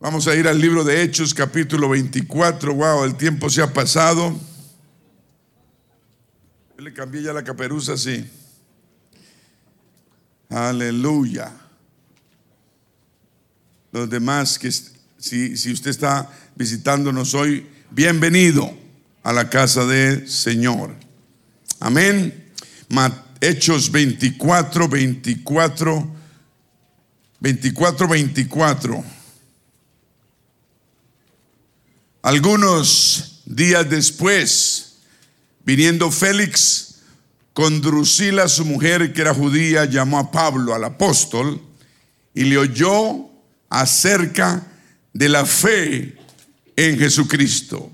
Vamos a ir al libro de Hechos, capítulo 24. Wow, el tiempo se ha pasado. Yo le cambié ya la caperuza, sí. Aleluya. Los demás, que si, si usted está visitándonos hoy, bienvenido a la casa del Señor. Amén. Hechos 24, 24, 24, 24. Algunos días después, viniendo Félix con Drusila, su mujer que era judía, llamó a Pablo, al apóstol, y le oyó acerca de la fe en Jesucristo.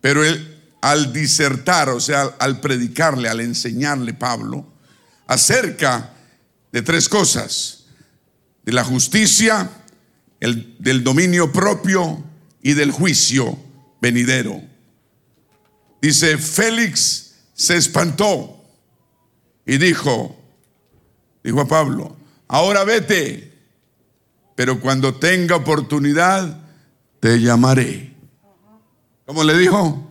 Pero él, al disertar, o sea, al predicarle, al enseñarle Pablo, acerca de tres cosas, de la justicia, el, del dominio propio y del juicio venidero. Dice, Félix se espantó y dijo, dijo a Pablo, ahora vete, pero cuando tenga oportunidad te llamaré. ¿Cómo le dijo?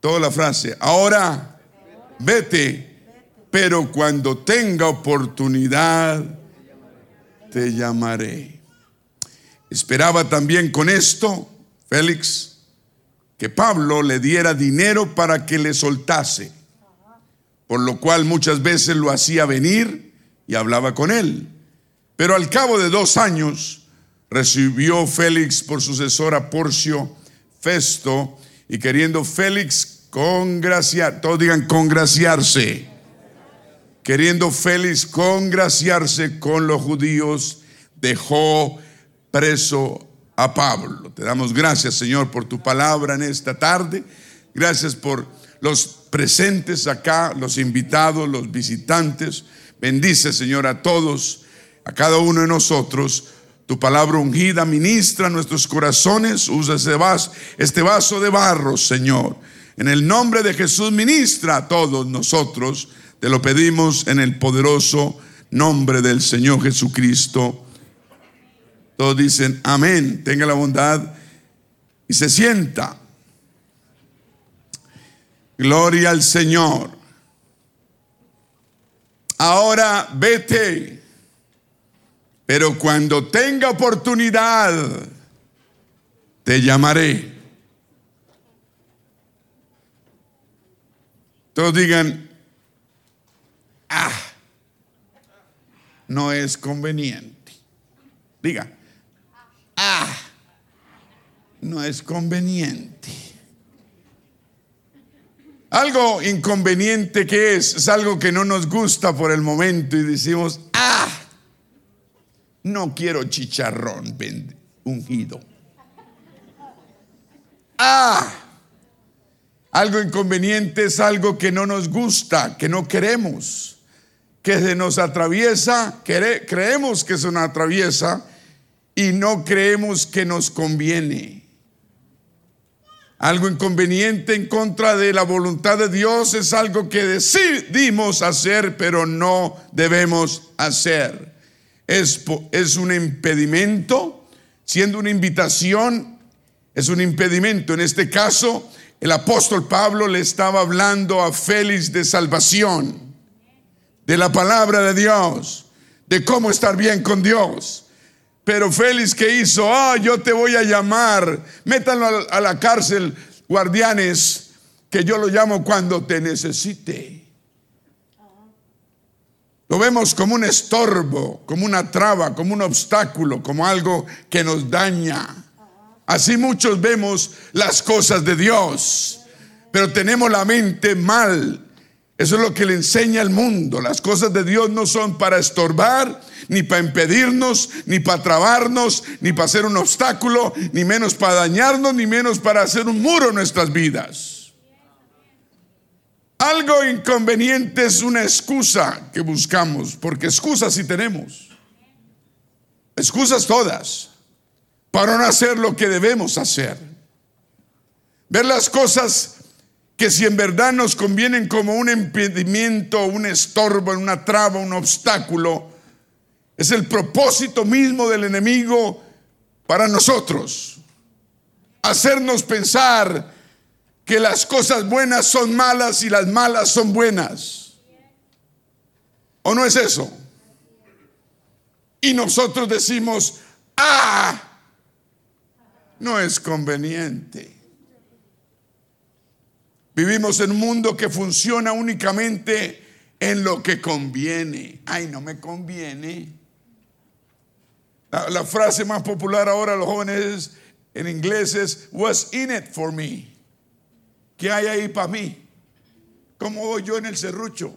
Toda la frase, ahora vete, pero cuando tenga oportunidad te llamaré. Esperaba también con esto, Félix, que Pablo le diera dinero para que le soltase, por lo cual muchas veces lo hacía venir y hablaba con él. Pero al cabo de dos años recibió Félix por sucesor a Porcio Festo y queriendo Félix congraciar, todos digan congraciarse, queriendo Félix congraciarse con los judíos, dejó preso a Pablo. Te damos gracias, Señor, por tu palabra en esta tarde. Gracias por los presentes acá, los invitados, los visitantes. Bendice, Señor, a todos, a cada uno de nosotros. Tu palabra ungida ministra nuestros corazones. Usa ese vaso, este vaso de barro, Señor. En el nombre de Jesús, ministra a todos nosotros. Te lo pedimos en el poderoso nombre del Señor Jesucristo. Todos dicen amén. Tenga la bondad y se sienta. Gloria al Señor. Ahora vete, pero cuando tenga oportunidad, te llamaré. Todos digan, ah, no es conveniente. Diga, no es conveniente. Algo inconveniente que es, es algo que no nos gusta por el momento y decimos, ah, no quiero chicharrón ungido. Ah, algo inconveniente es algo que no nos gusta, que no queremos, que se nos atraviesa, creemos que se nos atraviesa y no creemos que nos conviene. Algo inconveniente en contra de la voluntad de Dios es algo que decidimos hacer, pero no debemos hacer. Es, es un impedimento, siendo una invitación, es un impedimento. En este caso, el apóstol Pablo le estaba hablando a Félix de salvación, de la palabra de Dios, de cómo estar bien con Dios. Pero Félix, ¿qué hizo? Ah, yo te voy a llamar. Métanlo a la cárcel, guardianes, que yo lo llamo cuando te necesite. Lo vemos como un estorbo, como una traba, como un obstáculo, como algo que nos daña. Así muchos vemos las cosas de Dios, pero tenemos la mente mal. Eso es lo que le enseña el mundo. Las cosas de Dios no son para estorbar, ni para impedirnos, ni para trabarnos, ni para hacer un obstáculo, ni menos para dañarnos, ni menos para hacer un muro en nuestras vidas. Algo inconveniente es una excusa que buscamos, porque excusas sí tenemos. Excusas todas, para no hacer lo que debemos hacer. Ver las cosas que si en verdad nos convienen como un impedimento, un estorbo, una traba, un obstáculo, Es el propósito mismo del enemigo para nosotros. Hacernos pensar que las cosas buenas son malas y las malas son buenas. ¿O no es eso? Y nosotros decimos, ah, no es conveniente. Vivimos en un mundo que funciona únicamente en lo que conviene. Ay, no me conviene. La, frase más popular ahora los jóvenes en inglés es, what's in it for me? ¿Qué hay ahí para mí? ¿Cómo voy yo en el serrucho?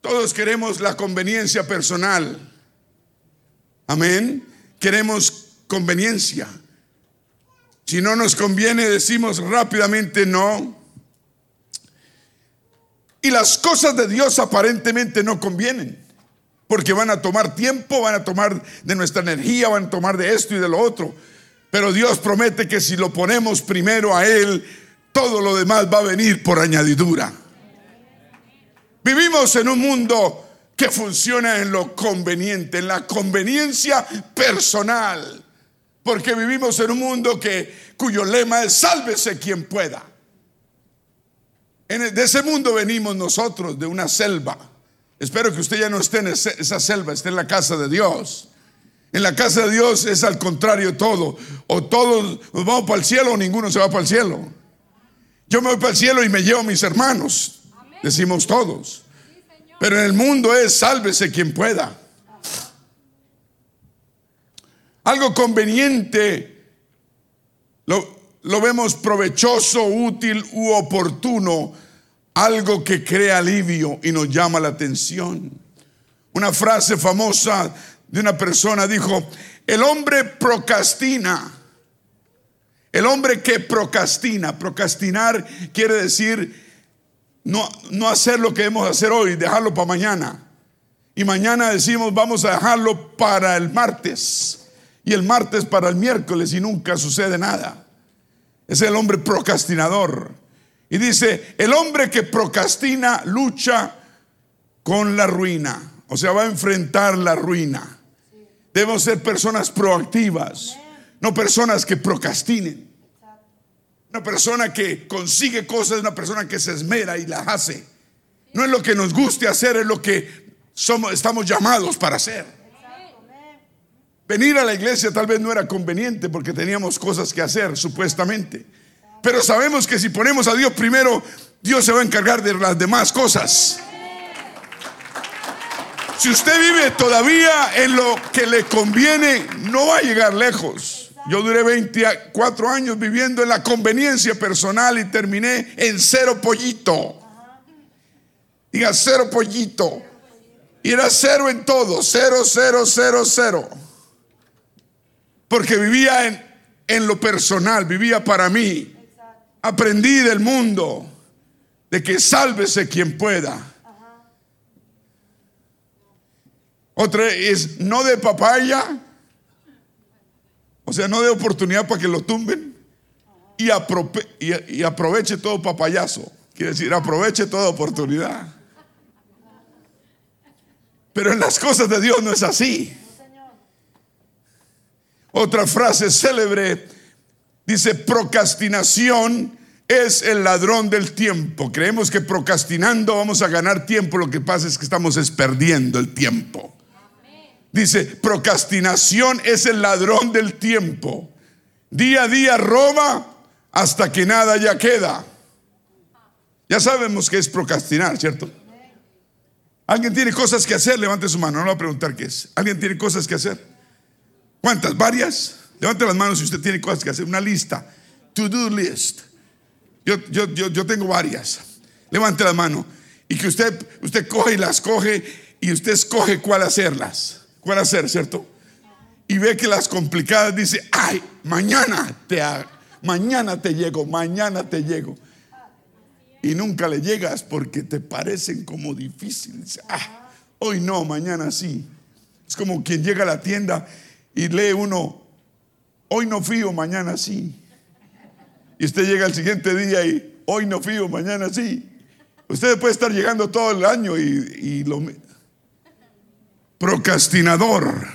Todos queremos la conveniencia personal. Amén. Queremos conveniencia. Si no nos conviene, decimos rápidamente no. Y las cosas de Dios aparentemente no convienen, porque van a tomar tiempo, van a tomar de nuestra energía, van a tomar de esto y de lo otro. Pero Dios promete que si lo ponemos primero a Él, todo lo demás va a venir por añadidura. Vivimos en un mundo que funciona en lo conveniente, en la conveniencia personal. Porque vivimos en un mundo que, cuyo lema es sálvese quien pueda. En de ese mundo venimos nosotros, de una selva. Espero que usted ya no esté en esa selva, esté en la casa de Dios. En la casa de Dios es al contrario todo. O todos nos vamos para el cielo o ninguno se va para el cielo. Yo me voy para el cielo y me llevo a mis hermanos. Decimos todos. Pero en el mundo es sálvese quien pueda. Algo conveniente lo, lo vemos provechoso, útil u oportuno, algo que crea alivio y nos llama la atención. Una frase famosa de una persona dijo, el hombre procrastina. El hombre que procrastina, procrastinar quiere decir no, no hacer lo que debemos hacer hoy, dejarlo para mañana. Y mañana decimos vamos a dejarlo para el martes y el martes para el miércoles y nunca sucede nada. Es el hombre procrastinador. Y dice, el hombre que procrastina lucha con la ruina, o sea, va a enfrentar la ruina. Debemos ser personas proactivas, no personas que procrastinen. Una persona que consigue cosas, una persona que se esmera y las hace. No es lo que nos guste hacer, es lo que somos, estamos llamados para hacer. Venir a la iglesia tal vez no era conveniente porque teníamos cosas que hacer, supuestamente. Pero sabemos que si ponemos a Dios primero, Dios se va a encargar de las demás cosas. Si usted vive todavía en lo que le conviene, no va a llegar lejos. Yo duré 24 años viviendo en la conveniencia personal y terminé en cero pollito. Diga cero pollito. Y era cero en todo, cero, cero, cero, cero. Porque vivía en, lo personal, vivía para mí. Aprendí del mundo de que sálvese quien pueda. Otra es no de papaya, o sea, no de oportunidad para que lo tumben y, y, aproveche todo papayazo. Quiere decir, aproveche toda oportunidad. Pero en las cosas de Dios no es así. Otra frase célebre dice, procrastinación es el ladrón del tiempo. Creemos que procrastinando vamos a ganar tiempo, lo que pasa es que estamos perdiendo el tiempo. Dice, procrastinación es el ladrón del tiempo. Día a día roba hasta que nada ya queda. Ya sabemos que es procrastinar, ¿cierto? ¿Alguien tiene cosas que hacer? Levante su mano, no voy a preguntar qué es. ¿Alguien tiene cosas que hacer? ¿Cuántas? ¿Varias? Levante las manos si usted tiene cosas que hacer. Una lista. To-do list. Yo, yo, yo, yo, tengo varias. Levante la mano. Y que usted, usted coge y las coge y usted escoge cuál hacerlas. Cuál hacer, ¿cierto? Y ve que las complicadas dice, ay, mañana te, mañana te llego, mañana te llego. Y nunca le llegas porque te parecen como difíciles. Ah, hoy no, mañana sí. Es como quien llega a la tienda y lee uno, hoy no fío, mañana sí. Y usted llega al siguiente día y hoy no fío, mañana sí. Usted puede estar llegando todo el año y, lo... procrastinador.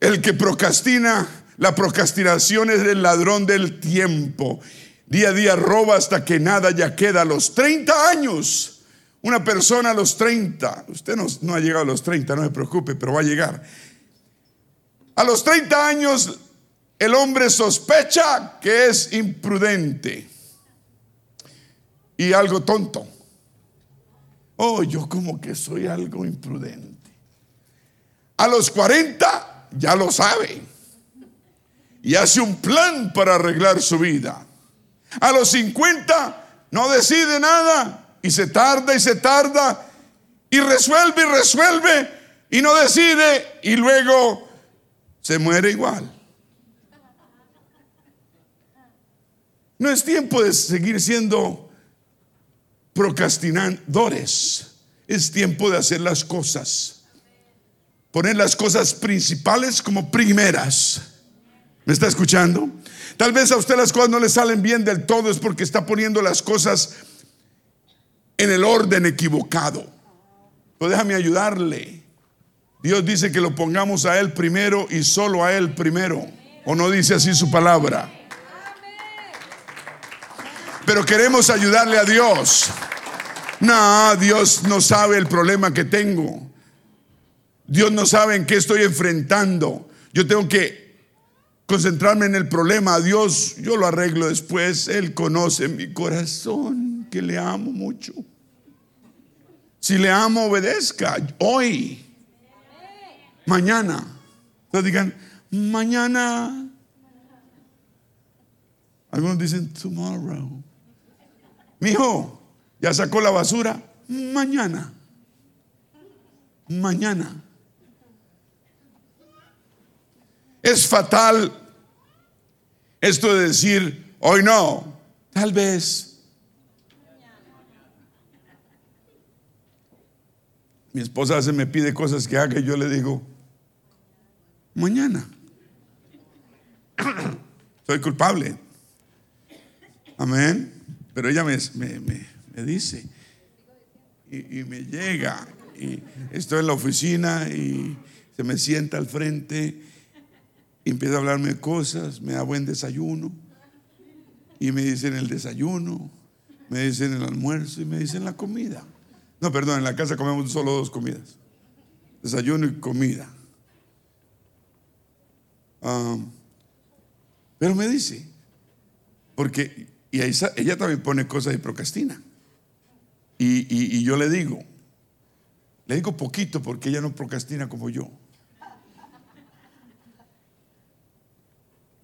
El que procrastina, la procrastinación es el ladrón del tiempo. Día a día roba hasta que nada ya queda. A los 30 años, una persona a los 30, usted no, no ha llegado a los 30, no se preocupe, pero va a llegar. A los 30 años, el hombre sospecha que es imprudente y algo tonto. Oh, yo como que soy algo imprudente. A los 40 ya lo sabe y hace un plan para arreglar su vida. A los 50 no decide nada y se tarda y se tarda y resuelve y resuelve y no decide y luego se muere igual. No es tiempo de seguir siendo procrastinadores. Es tiempo de hacer las cosas. Poner las cosas principales como primeras. ¿Me está escuchando? Tal vez a usted las cosas no le salen bien del todo, es porque está poniendo las cosas en el orden equivocado. Pero déjame ayudarle. Dios dice que lo pongamos a Él primero y solo a Él primero. ¿O no dice así su palabra? pero queremos ayudarle a Dios. No, Dios no sabe el problema que tengo. Dios no sabe en qué estoy enfrentando. Yo tengo que concentrarme en el problema. Dios, yo lo arreglo después. Él conoce mi corazón, que le amo mucho. Si le amo, obedezca. Hoy. Mañana. Entonces digan, mañana. Algunos dicen, tomorrow. Mi hijo, ¿ya sacó la basura? Mañana. Mañana. Es fatal esto de decir, hoy no, tal vez. Mi esposa se me pide cosas que haga y yo le digo, mañana. Soy culpable. Amén. Pero ella me, dice y, me llega y estoy en la oficina y se me sienta al frente y empieza a hablarme cosas, me da buen desayuno y me dicen el desayuno, me dicen el almuerzo y me dicen la comida. No, perdón, en la casa comemos solo dos comidas, desayuno y comida. Pero me dice, porque y ella también pone cosas y procrastina. Y, y, yo le digo, le digo poquito porque ella no procrastina como yo.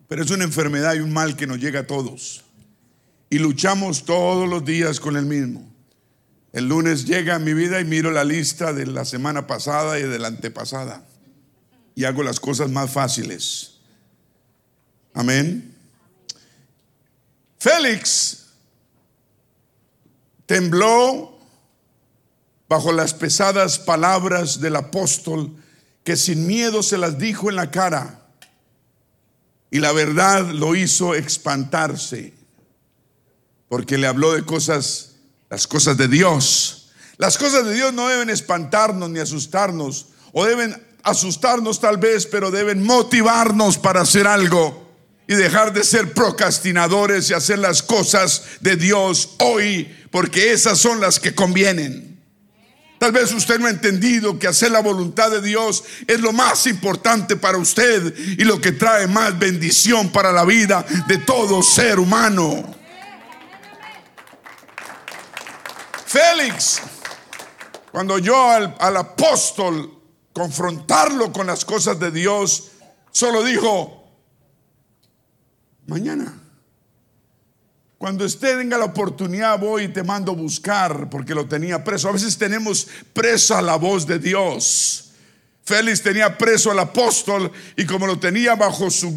Pero es una enfermedad y un mal que nos llega a todos. Y luchamos todos los días con el mismo. El lunes llega a mi vida y miro la lista de la semana pasada y de la antepasada. Y hago las cosas más fáciles. Amén. Félix tembló bajo las pesadas palabras del apóstol que sin miedo se las dijo en la cara y la verdad lo hizo espantarse porque le habló de cosas, las cosas de Dios. Las cosas de Dios no deben espantarnos ni asustarnos o deben asustarnos tal vez, pero deben motivarnos para hacer algo y dejar de ser procrastinadores y hacer las cosas de Dios hoy, porque esas son las que convienen. Tal vez usted no ha entendido que hacer la voluntad de Dios es lo más importante para usted y lo que trae más bendición para la vida de todo ser humano. Félix, cuando yo al, al apóstol confrontarlo con las cosas de Dios, solo dijo, Mañana. Cuando usted tenga la oportunidad, voy y te mando buscar porque lo tenía preso. A veces tenemos preso a la voz de Dios. Félix tenía preso al apóstol y como lo tenía bajo su,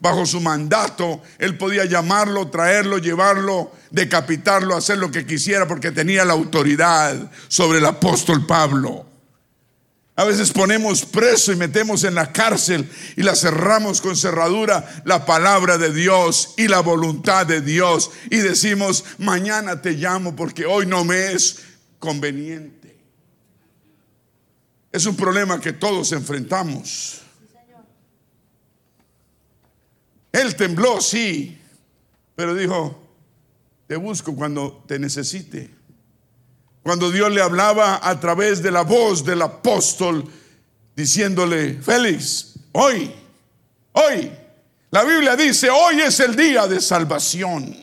bajo su mandato, él podía llamarlo, traerlo, llevarlo, decapitarlo, hacer lo que quisiera porque tenía la autoridad sobre el apóstol Pablo. A veces ponemos preso y metemos en la cárcel y la cerramos con cerradura la palabra de Dios y la voluntad de Dios y decimos, mañana te llamo porque hoy no me es conveniente. Es un problema que todos enfrentamos. Él tembló, sí, pero dijo, te busco cuando te necesite. Cuando Dios le hablaba a través de la voz del apóstol, diciéndole, Félix, hoy, hoy, la Biblia dice, hoy es el día de salvación.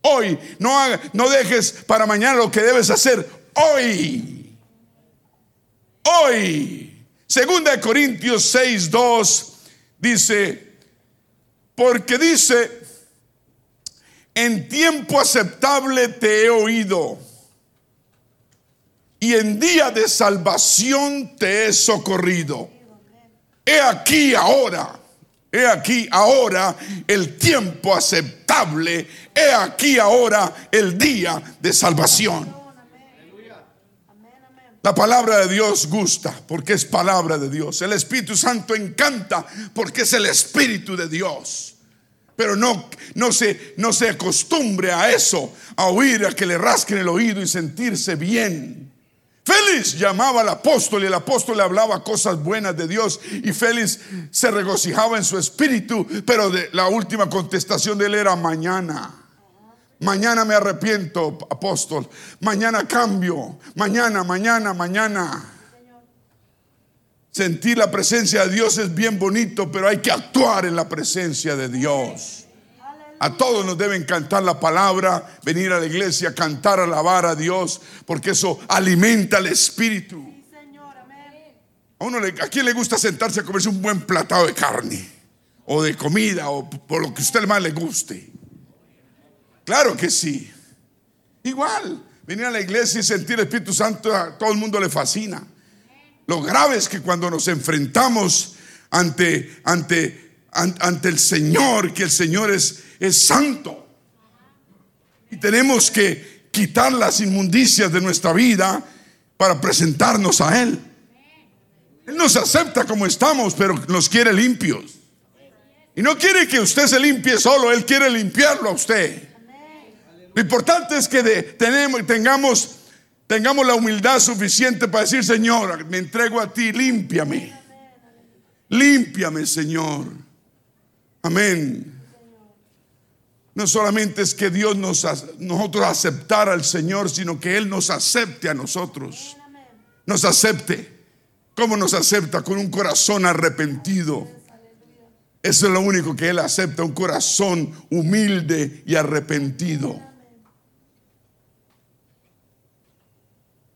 Hoy, no, no dejes para mañana lo que debes hacer hoy. Hoy. Segunda de Corintios 6, 2 dice, porque dice, en tiempo aceptable te he oído y en día de salvación te he socorrido. He aquí ahora, he aquí ahora el tiempo aceptable, he aquí ahora el día de salvación. La palabra de Dios gusta porque es palabra de Dios. El Espíritu Santo encanta porque es el Espíritu de Dios. Pero no, no, se, no se acostumbre a eso, a oír, a que le rasquen el oído y sentirse bien. Félix llamaba al apóstol y el apóstol le hablaba cosas buenas de Dios y Félix se regocijaba en su espíritu, pero de, la última contestación de él era mañana. Mañana me arrepiento, apóstol. Mañana cambio. Mañana, mañana, mañana. Sentir la presencia de Dios es bien bonito, pero hay que actuar en la presencia de Dios. A todos nos debe encantar la palabra, venir a la iglesia, cantar, alabar a Dios, porque eso alimenta el espíritu. A uno le, a quién le gusta sentarse a comerse un buen platado de carne o de comida o por lo que a usted más le guste. Claro que sí. Igual, venir a la iglesia y sentir el Espíritu Santo a todo el mundo le fascina. Lo grave es que cuando nos enfrentamos ante ante ante el Señor, que el Señor es es santo. Y tenemos que quitar las inmundicias de nuestra vida para presentarnos a Él. Él nos acepta como estamos, pero nos quiere limpios. Y no quiere que usted se limpie solo, Él quiere limpiarlo a usted. Lo importante es que tenemos, tengamos, tengamos la humildad suficiente para decir, Señor, me entrego a ti, límpiame. Límpiame, Señor. Amén. No solamente es que Dios nos, nosotros aceptar al Señor, sino que Él nos acepte a nosotros. Nos acepte. ¿Cómo nos acepta? Con un corazón arrepentido. Eso es lo único que Él acepta, un corazón humilde y arrepentido.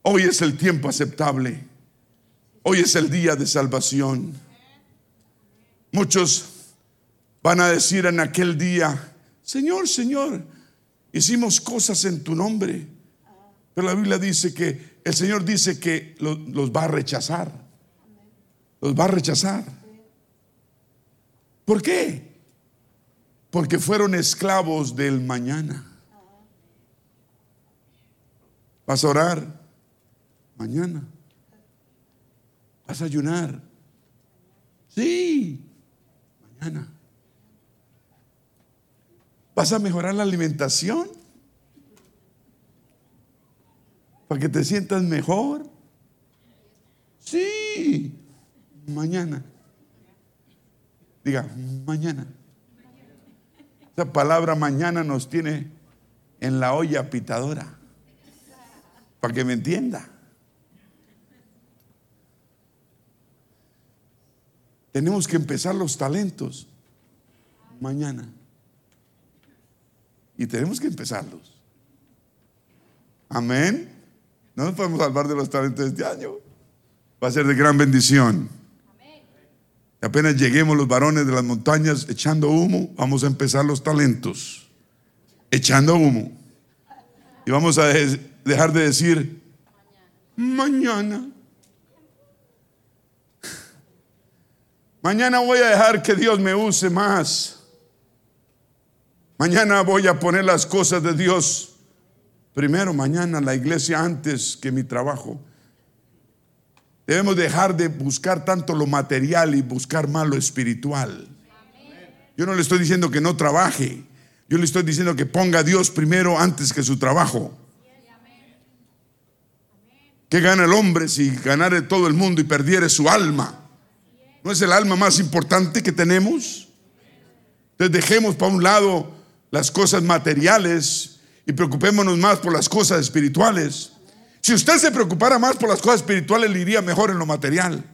Hoy es el tiempo aceptable. Hoy es el día de salvación. Muchos van a decir en aquel día, Señor, Señor, hicimos cosas en tu nombre. Pero la Biblia dice que el Señor dice que los, va a rechazar. Los va a rechazar. ¿Por qué? Porque fueron esclavos del mañana. ¿Vas a orar? Mañana. ¿Vas a ayunar? Sí, mañana. ¿Vas a mejorar la alimentación? ¿Para que te sientas mejor? Sí, mañana. Diga, mañana. Esa palabra mañana nos tiene en la olla pitadora. Para que me entienda. Tenemos que empezar los talentos mañana. Y tenemos que empezarlos. Amén. No nos podemos salvar de los talentos de este año. Va a ser de gran bendición. Y apenas lleguemos los varones de las montañas echando humo, vamos a empezar los talentos. Echando humo. Y vamos a dejar de decir mañana. Mañana voy a dejar que Dios me use más. Mañana voy a poner las cosas de Dios primero, mañana la iglesia antes que mi trabajo. Debemos dejar de buscar tanto lo material y buscar más lo espiritual. Yo no le estoy diciendo que no trabaje. Yo le estoy diciendo que ponga a Dios primero antes que su trabajo. ¿Qué gana el hombre si ganare todo el mundo y perdiere su alma? ¿No es el alma más importante que tenemos? Entonces dejemos para un lado las cosas materiales y preocupémonos más por las cosas espirituales. Si usted se preocupara más por las cosas espirituales, le iría mejor en lo material.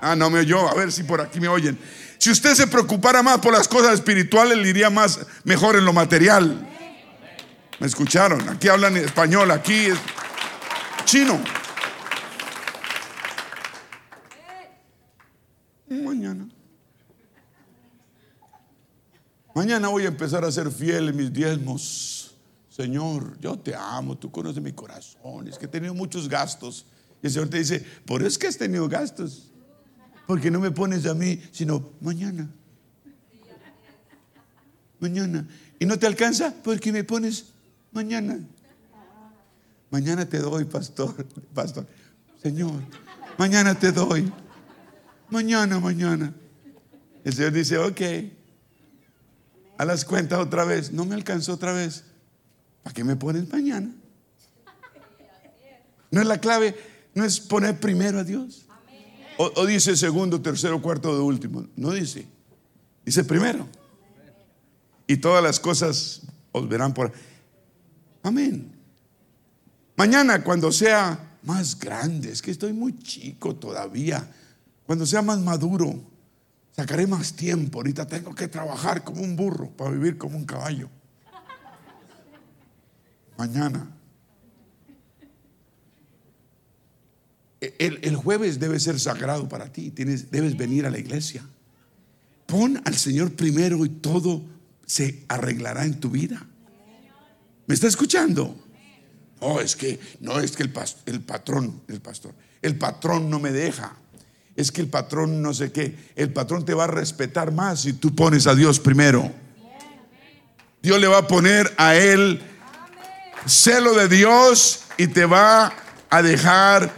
Ah, no me oyó, a ver si por aquí me oyen. Si usted se preocupara más por las cosas espirituales, le iría más mejor en lo material. ¿Me escucharon? Aquí hablan español, aquí es chino. Mañana. Mañana voy a empezar a ser fiel en mis diezmos. Señor, yo te amo, tú conoces mi corazón. Es que he tenido muchos gastos. Y el Señor te dice, por eso has tenido gastos. Porque no me pones a mí, sino mañana. Mañana. Y no te alcanza porque me pones mañana. Mañana te doy, pastor, pastor. Señor, mañana te doy. Mañana, mañana. El Señor dice, ok. A las cuentas otra vez. No me alcanzó otra vez. ¿Para qué me pones mañana? No es la clave, no es poner primero a Dios. O, dice segundo, tercero, cuarto último. No dice. Dice primero. Y todas las cosas os verán por. Amén. Mañana, cuando sea más grande, es que estoy muy chico todavía. Cuando sea más maduro, sacaré más tiempo. Ahorita tengo que trabajar como un burro para vivir como un caballo. Mañana. El, jueves debe ser sagrado para ti. Tienes, debes venir a la iglesia. Pon al Señor primero y todo se arreglará en tu vida. ¿Me está escuchando? No, es que no es que el, el patrón, el pastor, el patrón no me deja. Es que el patrón no sé qué. El patrón te va a respetar más si tú pones a Dios primero. Dios le va a poner a él celo de Dios y te va a dejar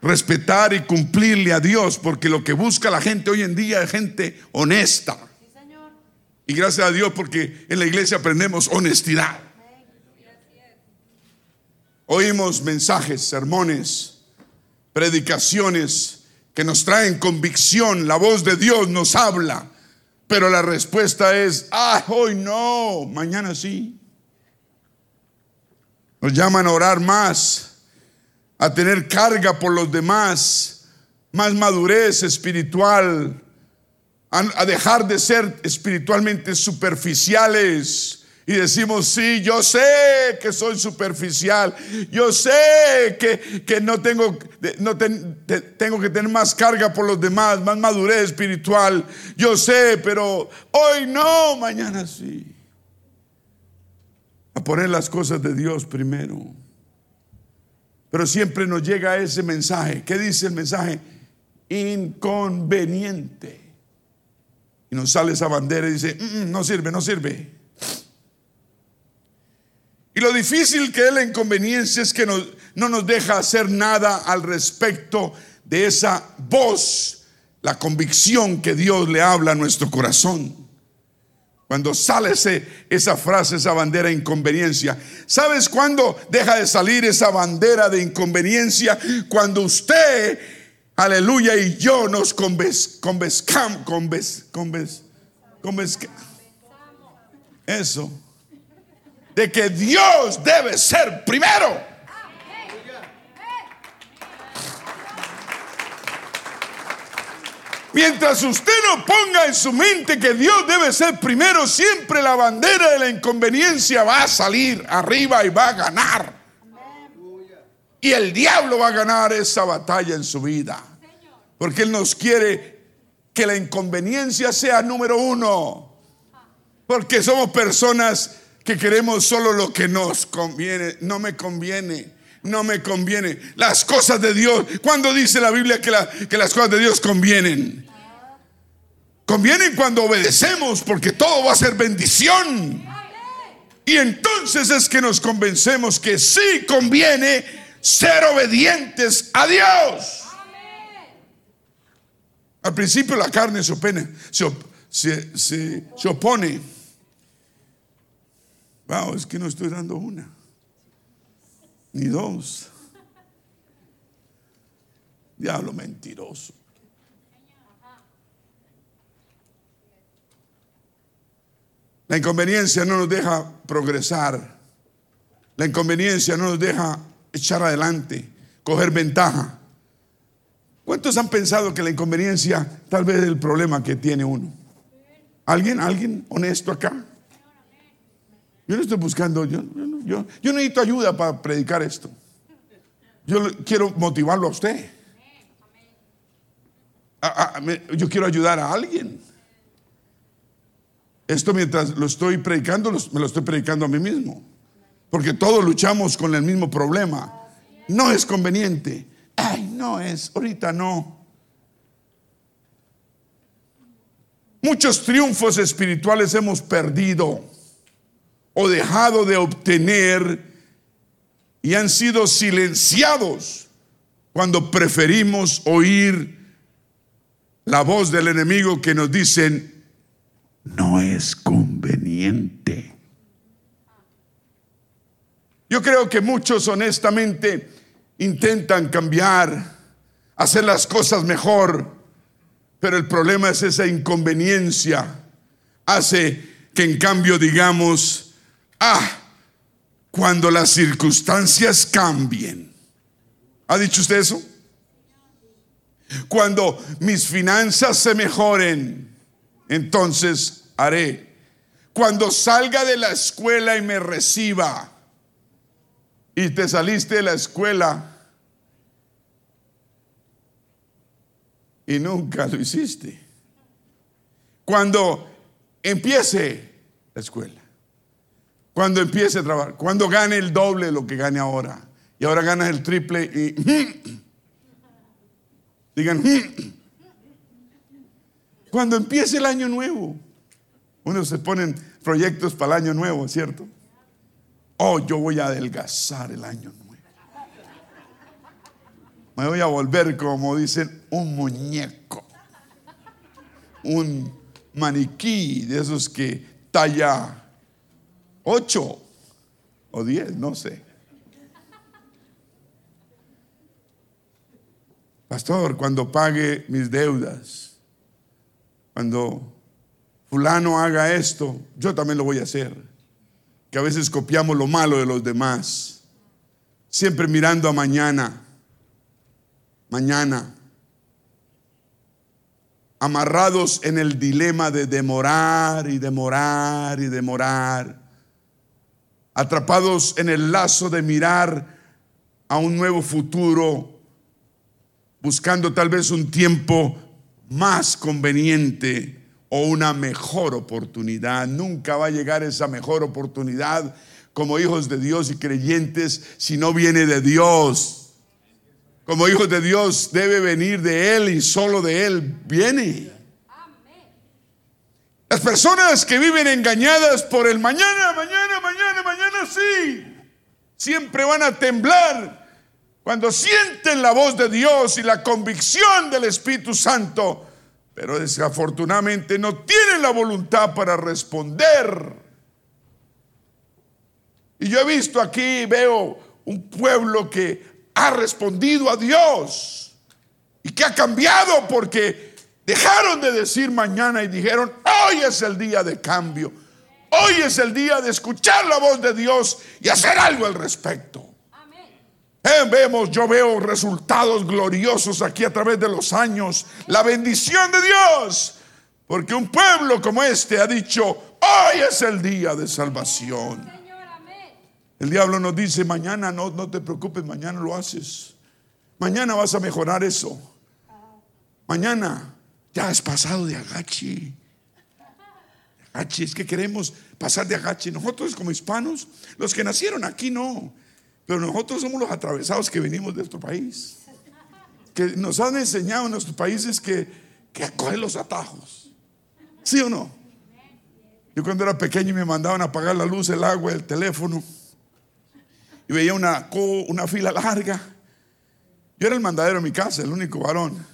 respetar y cumplirle a Dios, porque lo que busca la gente hoy en día es gente honesta. Y gracias a Dios porque en la iglesia aprendemos honestidad. Oímos mensajes, sermones, predicaciones que nos traen convicción, la voz de Dios nos habla, pero la respuesta es, ah, hoy no, mañana sí. Nos llaman a orar más, a tener carga por los demás, más madurez espiritual, a, dejar de ser espiritualmente superficiales. Y decimos, sí, yo sé que soy superficial, yo sé que, no, tengo, no tengo que tener más carga por los demás, más madurez espiritual, yo sé, pero hoy no, mañana sí. A poner las cosas de Dios primero. Pero siempre nos llega ese mensaje. ¿Qué dice el mensaje? Inconveniente. Y nos sale esa bandera y dice, mm, mm, no sirve, no sirve. Y lo difícil que es la inconveniencia es que no nos deja hacer nada al respecto de esa voz, la convicción que Dios le habla a nuestro corazón. Cuando sale esa frase, esa bandera de inconveniencia. ¿Sabes cuándo deja de salir esa bandera de inconveniencia? Cuando usted, aleluya, y yo nos convezcamos, eso, de que Dios debe ser primero. Mientras usted no ponga en su mente que Dios debe ser primero, siempre la bandera de la inconveniencia va a salir arriba y va a ganar. Y el diablo va a ganar esa batalla en su vida. Porque Él nos quiere que la inconveniencia sea número uno. Porque somos personas que queremos solo lo que nos conviene. No me conviene no me conviene. Las cosas de Dios, cuando dice la Biblia que, las cosas de Dios convienen? Convienen cuando obedecemos porque todo va a ser bendición. Y entonces es que nos convencemos que sí conviene ser obedientes a Dios. Al principio la carne se se, se opone. Wow, es que no estoy dando una ni dos. Diablo mentiroso. La inconveniencia no nos deja progresar. La inconveniencia no nos deja echar adelante, coger ventaja. ¿Cuántos han pensado que la inconveniencia tal vez es el problema que tiene uno? ¿Alguien, alguien honesto acá? Yo no estoy buscando, yo, yo, yo necesito ayuda para predicar esto. Yo quiero motivarlo a usted. yo quiero ayudar a alguien. Esto mientras lo estoy predicando, me lo estoy predicando a mí mismo. Porque todos luchamos con el mismo problema. No es conveniente. Ay, no es, ahorita no. Muchos triunfos espirituales hemos perdido o dejado de obtener y han sido silenciados cuando preferimos oír la voz del enemigo que nos dicen, no es conveniente. Yo creo que muchos honestamente intentan cambiar, hacer las cosas mejor, pero el problema es esa inconveniencia. Hace que en cambio digamos, ah, cuando las circunstancias cambien. ¿Ha dicho usted eso? Cuando mis finanzas se mejoren, entonces haré. Cuando salga de la escuela y me reciba, y te saliste de la escuela y nunca lo hiciste. Cuando empiece la escuela, cuando empiece a trabajar, cuando gane el doble de lo que gane ahora, y ahora ganas el triple y digan, cuando empiece el año nuevo, uno se ponen proyectos para el año nuevo, ¿cierto? Oh, yo voy a adelgazar el año nuevo. Me voy a volver, como dicen, un muñeco. Un maniquí de esos que talla 8 o 10, no sé. Pastor, cuando pague mis deudas, cuando fulano haga esto, yo también lo voy a hacer. Que a veces copiamos lo malo de los demás, siempre mirando a mañana, mañana, amarrados en el dilema de demorar y demorar y demorar, atrapados en el lazo de mirar a un nuevo futuro, buscando tal vez un tiempo más conveniente o una mejor oportunidad. Nunca va a llegar esa mejor oportunidad como hijos de Dios y creyentes si no viene de Dios. Como hijos de Dios debe venir de Él y solo de Él viene. Las personas que viven engañadas por el mañana, mañana, mañana, mañana, sí, siempre van a temblar cuando sienten la voz de Dios y la convicción del Espíritu Santo pero desafortunadamente no tienen la voluntad para responder. Y yo he visto aquí, veo un pueblo que ha respondido a Dios y que ha cambiado porque dejaron de decir mañana y dijeron, hoy es el día de cambio, hoy es el día de escuchar la voz de Dios y hacer algo al respecto. Eh, vemos, yo veo resultados gloriosos aquí a través de los años. La bendición de Dios. Porque un pueblo como este ha dicho, hoy es el día de salvación. El diablo nos dice, mañana no, no te preocupes, mañana lo haces. Mañana vas a mejorar eso. Mañana ya has pasado de agachi. Es que queremos pasar de agachi. Nosotros como hispanos, los que nacieron aquí no. Pero nosotros somos los atravesados que venimos de nuestro país. Que nos han enseñado en nuestros países que, que coger los atajos. ¿Sí o no? Yo cuando era pequeño me mandaban a apagar la luz, el agua, el teléfono. Y veía una, una fila larga. Yo era el mandadero de mi casa, el único varón.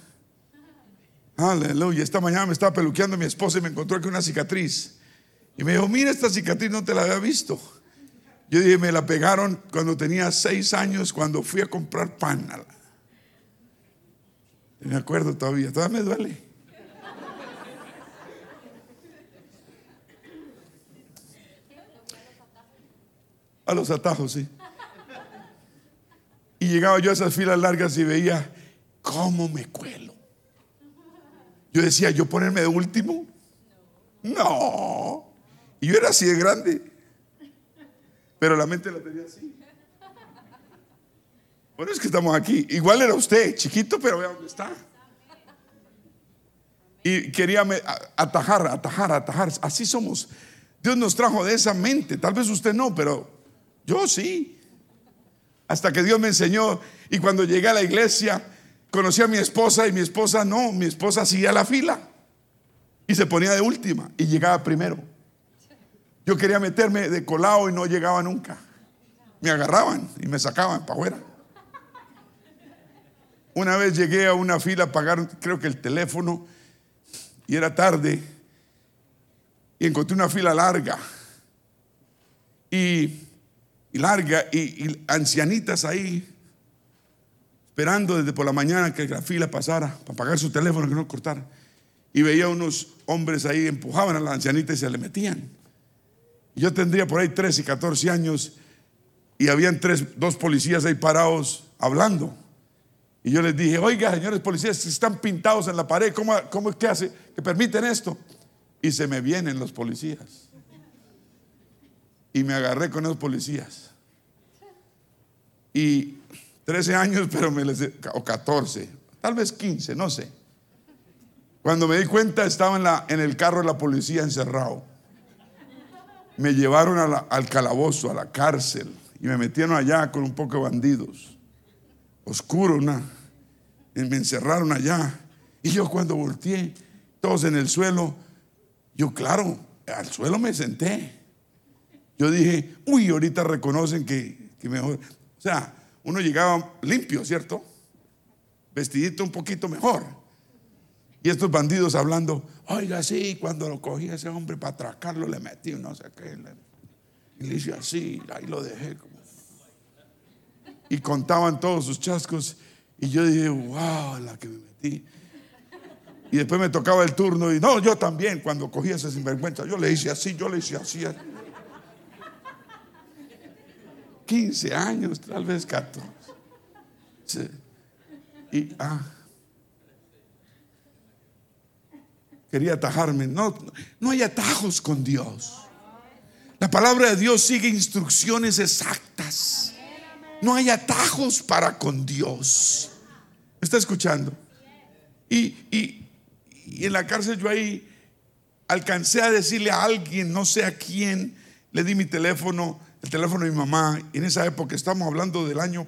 Aleluya. Esta mañana me estaba peluqueando mi esposa y me encontró aquí una cicatriz. Y me dijo, mira esta cicatriz, no te la había visto. Yo dije, me la pegaron cuando tenía seis años, cuando fui a comprar pan. Me acuerdo todavía, todavía me duele. A los atajos, sí. Y llegaba yo a esas filas largas y veía cómo me cuelo. Yo decía, ¿yo ponerme de último? No. Y yo era así de grande. Pero la mente la tenía así. Bueno, es que estamos aquí. Igual era usted, chiquito, pero vea dónde está. Y quería atajar, atajar, atajar. Así somos. Dios nos trajo de esa mente. Tal vez usted no, pero yo sí. Hasta que Dios me enseñó. Y cuando llegué a la iglesia, conocí a mi esposa y mi esposa no. Mi esposa seguía la fila. Y se ponía de última y llegaba primero. Yo quería meterme de colado y no llegaba nunca. Me agarraban y me sacaban para afuera. Una vez llegué a una fila, pagaron creo que el teléfono y era tarde y encontré una fila larga y, larga y, ancianitas ahí esperando desde por la mañana que la fila pasara para pagar su teléfono que no cortara y veía unos hombres ahí empujaban a la ancianita y se le metían. Yo tendría por ahí 13 y 14 años y habían tres, dos policías ahí parados hablando. Y yo les dije, oiga, señores policías, están pintados en la pared, ¿cómo, cómo es que hace que permiten esto? Y se me vienen los policías. Y me agarré con esos policías. Y 13 años, pero me les, o 14, tal vez 15, no sé. Cuando me di cuenta, estaba en, la, en el carro de la policía encerrado. Me llevaron al calabozo, a la cárcel, y me metieron allá con un poco de bandidos oscuro, una, me encerraron allá. Y yo cuando volteé, todos en el suelo, yo claro, al suelo me senté. Yo dije, uy, ahorita reconocen que, que mejor. O sea, uno llegaba limpio, ¿cierto? Vestidito un poquito mejor. Y estos bandidos hablando, oiga, sí, cuando lo cogí a ese hombre para atracarlo, le metí no sé qué. Y le hice así, ahí lo dejé y contaban todos sus chascos. Y yo dije, wow, la que me metí. Y después me tocaba el turno y no, yo también, cuando cogía ese sinvergüenza, yo le hice así, yo le hice así. 15 años, tal vez 14. Y, ah, quería atajarme. No, no hay atajos con Dios. La palabra de Dios sigue instrucciones exactas. No hay atajos para con Dios. ¿Me está escuchando? Y, en la cárcel yo ahí alcancé a decirle a alguien, no sé a quién, le di mi teléfono, el teléfono de mi mamá. Y en esa época estamos hablando del año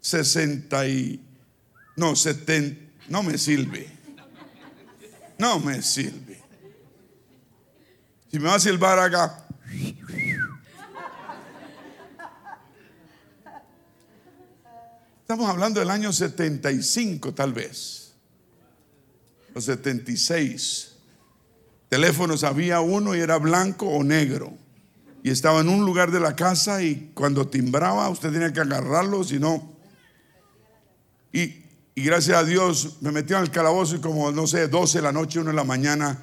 60 y... No, 70. No me sirve. No me sirve. Si me va a silbar acá. Estamos hablando del año 75 tal vez, o 76. Teléfonos había uno y era blanco o negro. Y estaba en un lugar de la casa y cuando timbraba usted tenía que agarrarlo, si no... Y, gracias a Dios me en el calabozo y como, no sé, 12 de la noche, 1 de la mañana,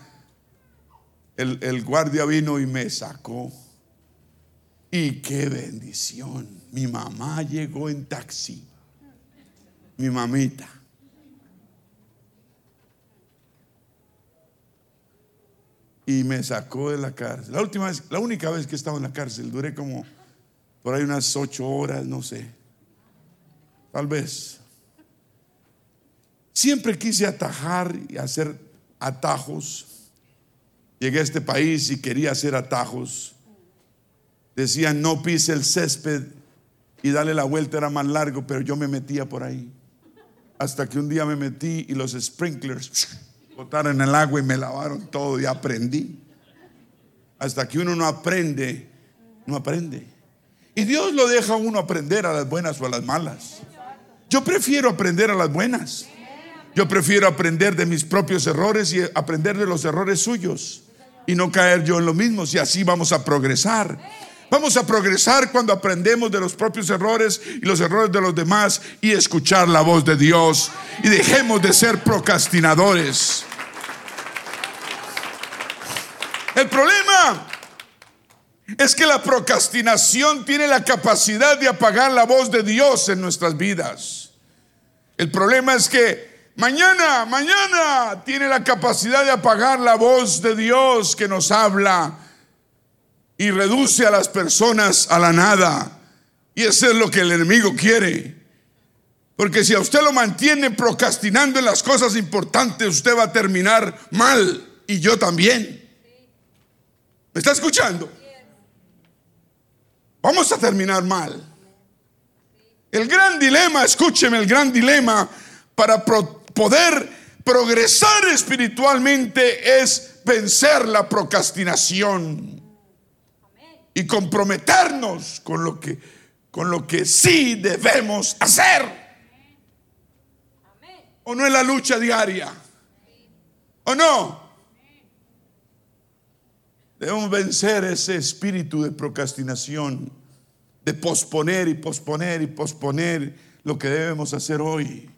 el, el guardia vino y me sacó. Y qué bendición. Mi mamá llegó en taxi mi mamita. Y me sacó de la cárcel. La última vez, la única vez que estaba en la cárcel, duré como por ahí unas ocho horas, no sé. Tal vez. Siempre quise atajar y hacer atajos. Llegué a este país y quería hacer atajos. Decían, no pise el césped y dale la vuelta era más largo, pero yo me metía por ahí. Hasta que un día me metí y los sprinklers botaron el agua y me lavaron todo y aprendí. Hasta que uno no aprende, no aprende. Y Dios lo deja a uno aprender a las buenas o a las malas. Yo prefiero aprender a las buenas. Yo prefiero aprender de mis propios errores y aprender de los errores suyos y no caer yo en lo mismo, si así vamos a progresar. Vamos a progresar cuando aprendemos de los propios errores y los errores de los demás y escuchar la voz de Dios. Y dejemos de ser procrastinadores. El problema es que la procrastinación tiene la capacidad de apagar la voz de Dios en nuestras vidas. El problema es que mañana, mañana tiene la capacidad de apagar la voz de Dios que nos habla y reduce a las personas a la nada. Y eso es lo que el enemigo quiere. Porque si a usted lo mantiene procrastinando en las cosas importantes, usted va a terminar mal. Y yo también. ¿Me está escuchando? Vamos a terminar mal. El gran dilema, escúcheme, el gran dilema para poder progresar espiritualmente es vencer la procrastinación y comprometernos con lo que con lo que sí debemos hacer. ¿O no es la lucha diaria? ¿O no? Debemos vencer ese espíritu de procrastinación, de posponer y posponer y posponer lo que debemos hacer hoy.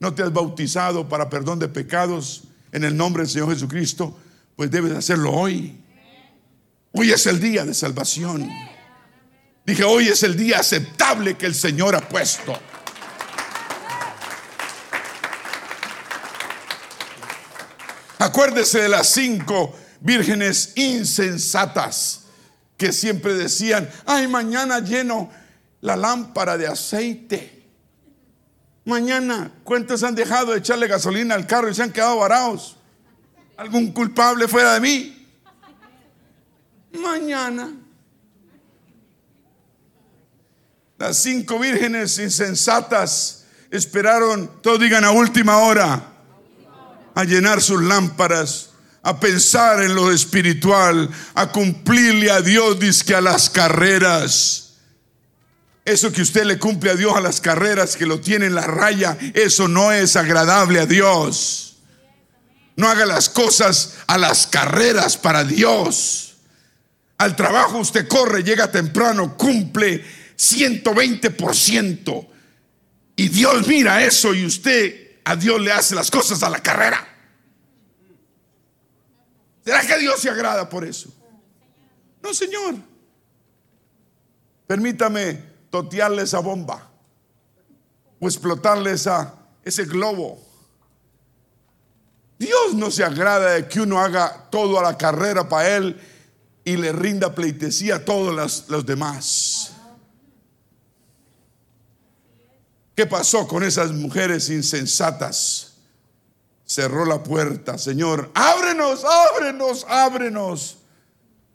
¿No te has bautizado para perdón de pecados en el nombre del Señor Jesucristo? Pues debes hacerlo hoy. Hoy es el día de salvación. Dije, hoy es el día aceptable que el Señor ha puesto. Acuérdese de las cinco vírgenes insensatas que siempre decían, ay, mañana lleno la lámpara de aceite. Mañana, ¿cuántos han dejado de echarle gasolina al carro y se han quedado varados? ¿Algún culpable fuera de mí? Mañana. Las cinco vírgenes insensatas esperaron, todos digan a última hora, a llenar sus lámparas a pensar en lo espiritual, a cumplirle a Dios, dice a las carreras. Eso que usted le cumple a Dios a las carreras, que lo tiene en la raya, eso no es agradable a Dios. No haga las cosas a las carreras para Dios. Al trabajo usted corre, llega temprano, cumple 120%. Y Dios mira eso y usted a Dios le hace las cosas a la carrera. ¿Será que Dios se agrada por eso? No, Señor. Permítame totearle esa bomba o explotarle esa, ese globo. Dios no se agrada de que uno haga todo a la carrera para Él y le rinda pleitesía a todos los, los demás. ¿Qué pasó con esas mujeres insensatas? cerró la puerta. Señor, ábrenos, ábrenos, ábrenos.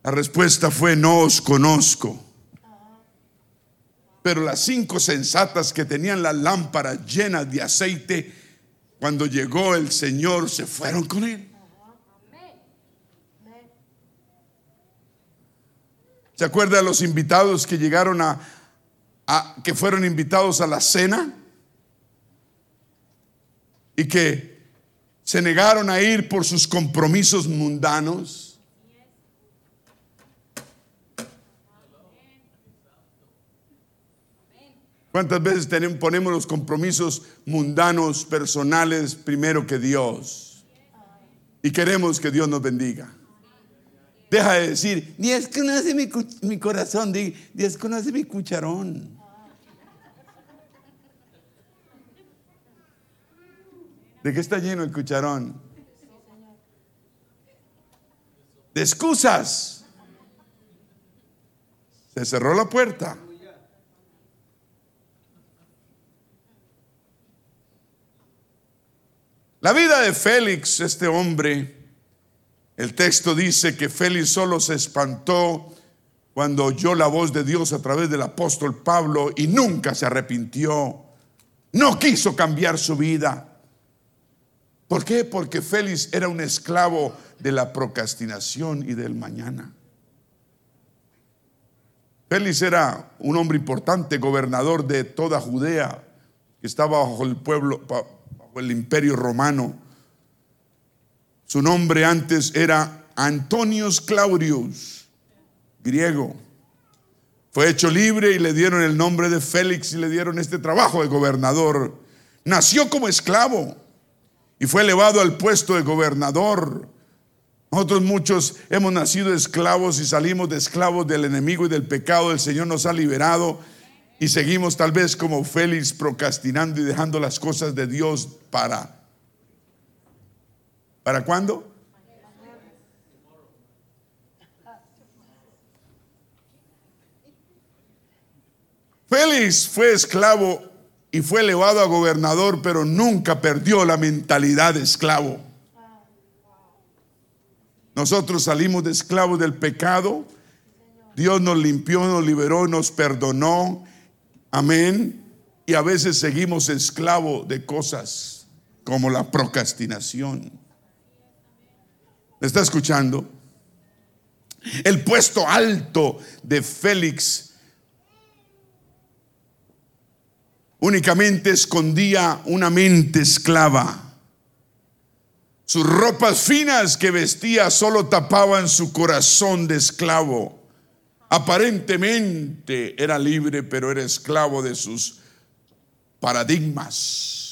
La respuesta fue, no os conozco. Pero las cinco sensatas que tenían las lámparas llenas de aceite, cuando llegó el Señor, se fueron con él. ¿Se acuerda de los invitados que llegaron a, que fueron invitados a la cena? Y que se negaron a ir por sus compromisos mundanos. ¿Cuántas veces ponemos los compromisos mundanos, personales, primero que Dios? Y queremos que Dios nos bendiga. Deja de decir, Dios conoce mi, mi corazón, Dios conoce mi cucharón. ¿De qué está lleno el cucharón? De excusas. Se cerró la puerta. La vida de Félix, este hombre, el texto dice que Félix solo se espantó cuando oyó la voz de Dios a través del apóstol Pablo y nunca se arrepintió. No quiso cambiar su vida. ¿Por qué? Porque Félix era un esclavo de la procrastinación y del mañana. Félix era un hombre importante, gobernador de toda Judea, que estaba bajo el pueblo, bajo el imperio romano. Su nombre antes era Antonius Claudius, griego. Fue hecho libre y le dieron el nombre de Félix y le dieron este trabajo de gobernador. Nació como esclavo y fue elevado al puesto de gobernador. Nosotros muchos hemos nacido esclavos y salimos de esclavos del enemigo y del pecado. El Señor nos ha liberado y seguimos tal vez como Félix procrastinando y dejando las cosas de Dios para... ¿Para cuándo? Félix fue esclavo y fue elevado a gobernador, pero nunca perdió la mentalidad de esclavo. Nosotros salimos de esclavos del pecado. Dios nos limpió, nos liberó, nos perdonó. Amén. Y a veces seguimos esclavos de cosas como la procrastinación. ¿Me está escuchando? El puesto alto de Félix únicamente escondía una mente esclava. Sus ropas finas que vestía solo tapaban su corazón de esclavo. Aparentemente era libre, pero era esclavo de sus paradigmas.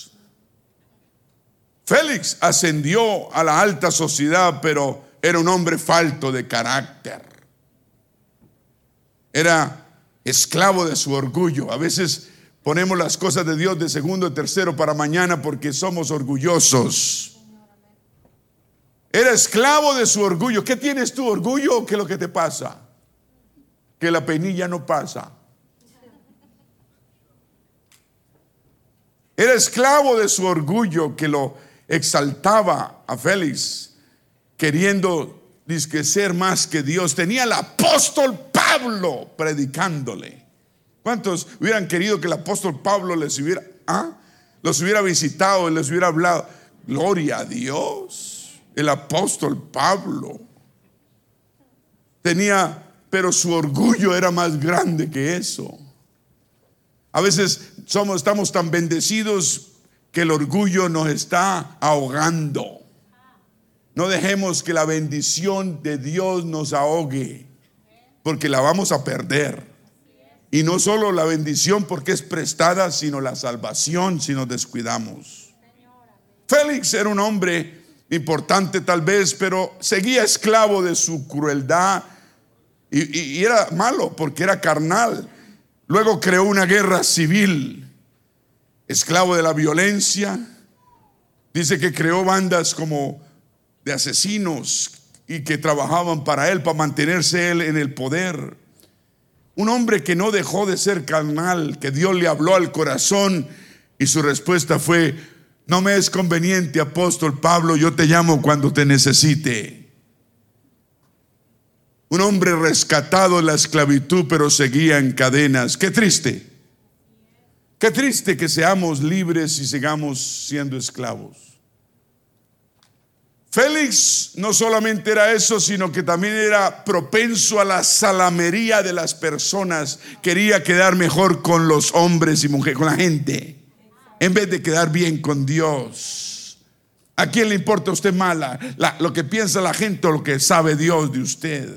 Félix ascendió a la alta sociedad, pero era un hombre falto de carácter. Era esclavo de su orgullo. A veces Ponemos las cosas de Dios de segundo tercero para mañana porque somos orgullosos. Era esclavo de su orgullo. ¿Qué tienes tu orgullo? ¿Qué es lo que te pasa? Que la penilla no pasa. Era esclavo de su orgullo que lo exaltaba a Félix, queriendo ser más que Dios. Tenía el apóstol Pablo predicándole. ¿Cuántos hubieran querido que el apóstol Pablo les hubiera, ah, los hubiera visitado y les hubiera hablado? Gloria a Dios. El apóstol Pablo tenía, pero su orgullo era más grande que eso. A veces somos, estamos tan bendecidos que el orgullo nos está ahogando. No dejemos que la bendición de Dios nos ahogue, porque la vamos a perder. Y no solo la bendición porque es prestada, sino la salvación si nos descuidamos. Félix era un hombre importante tal vez, pero seguía esclavo de su crueldad y, era malo porque era carnal. Luego creó una guerra civil, esclavo de la violencia. Dice que creó bandas como de asesinos y que trabajaban para él, para mantenerse él en el poder. Un hombre que no dejó de ser carnal, que Dios le habló al corazón y su respuesta fue, no me es conveniente, apóstol Pablo, yo te llamo cuando te necesite. Un hombre rescatado de la esclavitud, pero seguía en cadenas. Qué triste. Qué triste que seamos libres y sigamos siendo esclavos. Félix no solamente era eso, sino que también era propenso a la salamería de las personas. Quería quedar mejor con los hombres y mujeres, con la gente, en vez de quedar bien con Dios. ¿A quién le importa a usted mala? lo que piensa la gente o lo que sabe Dios de usted.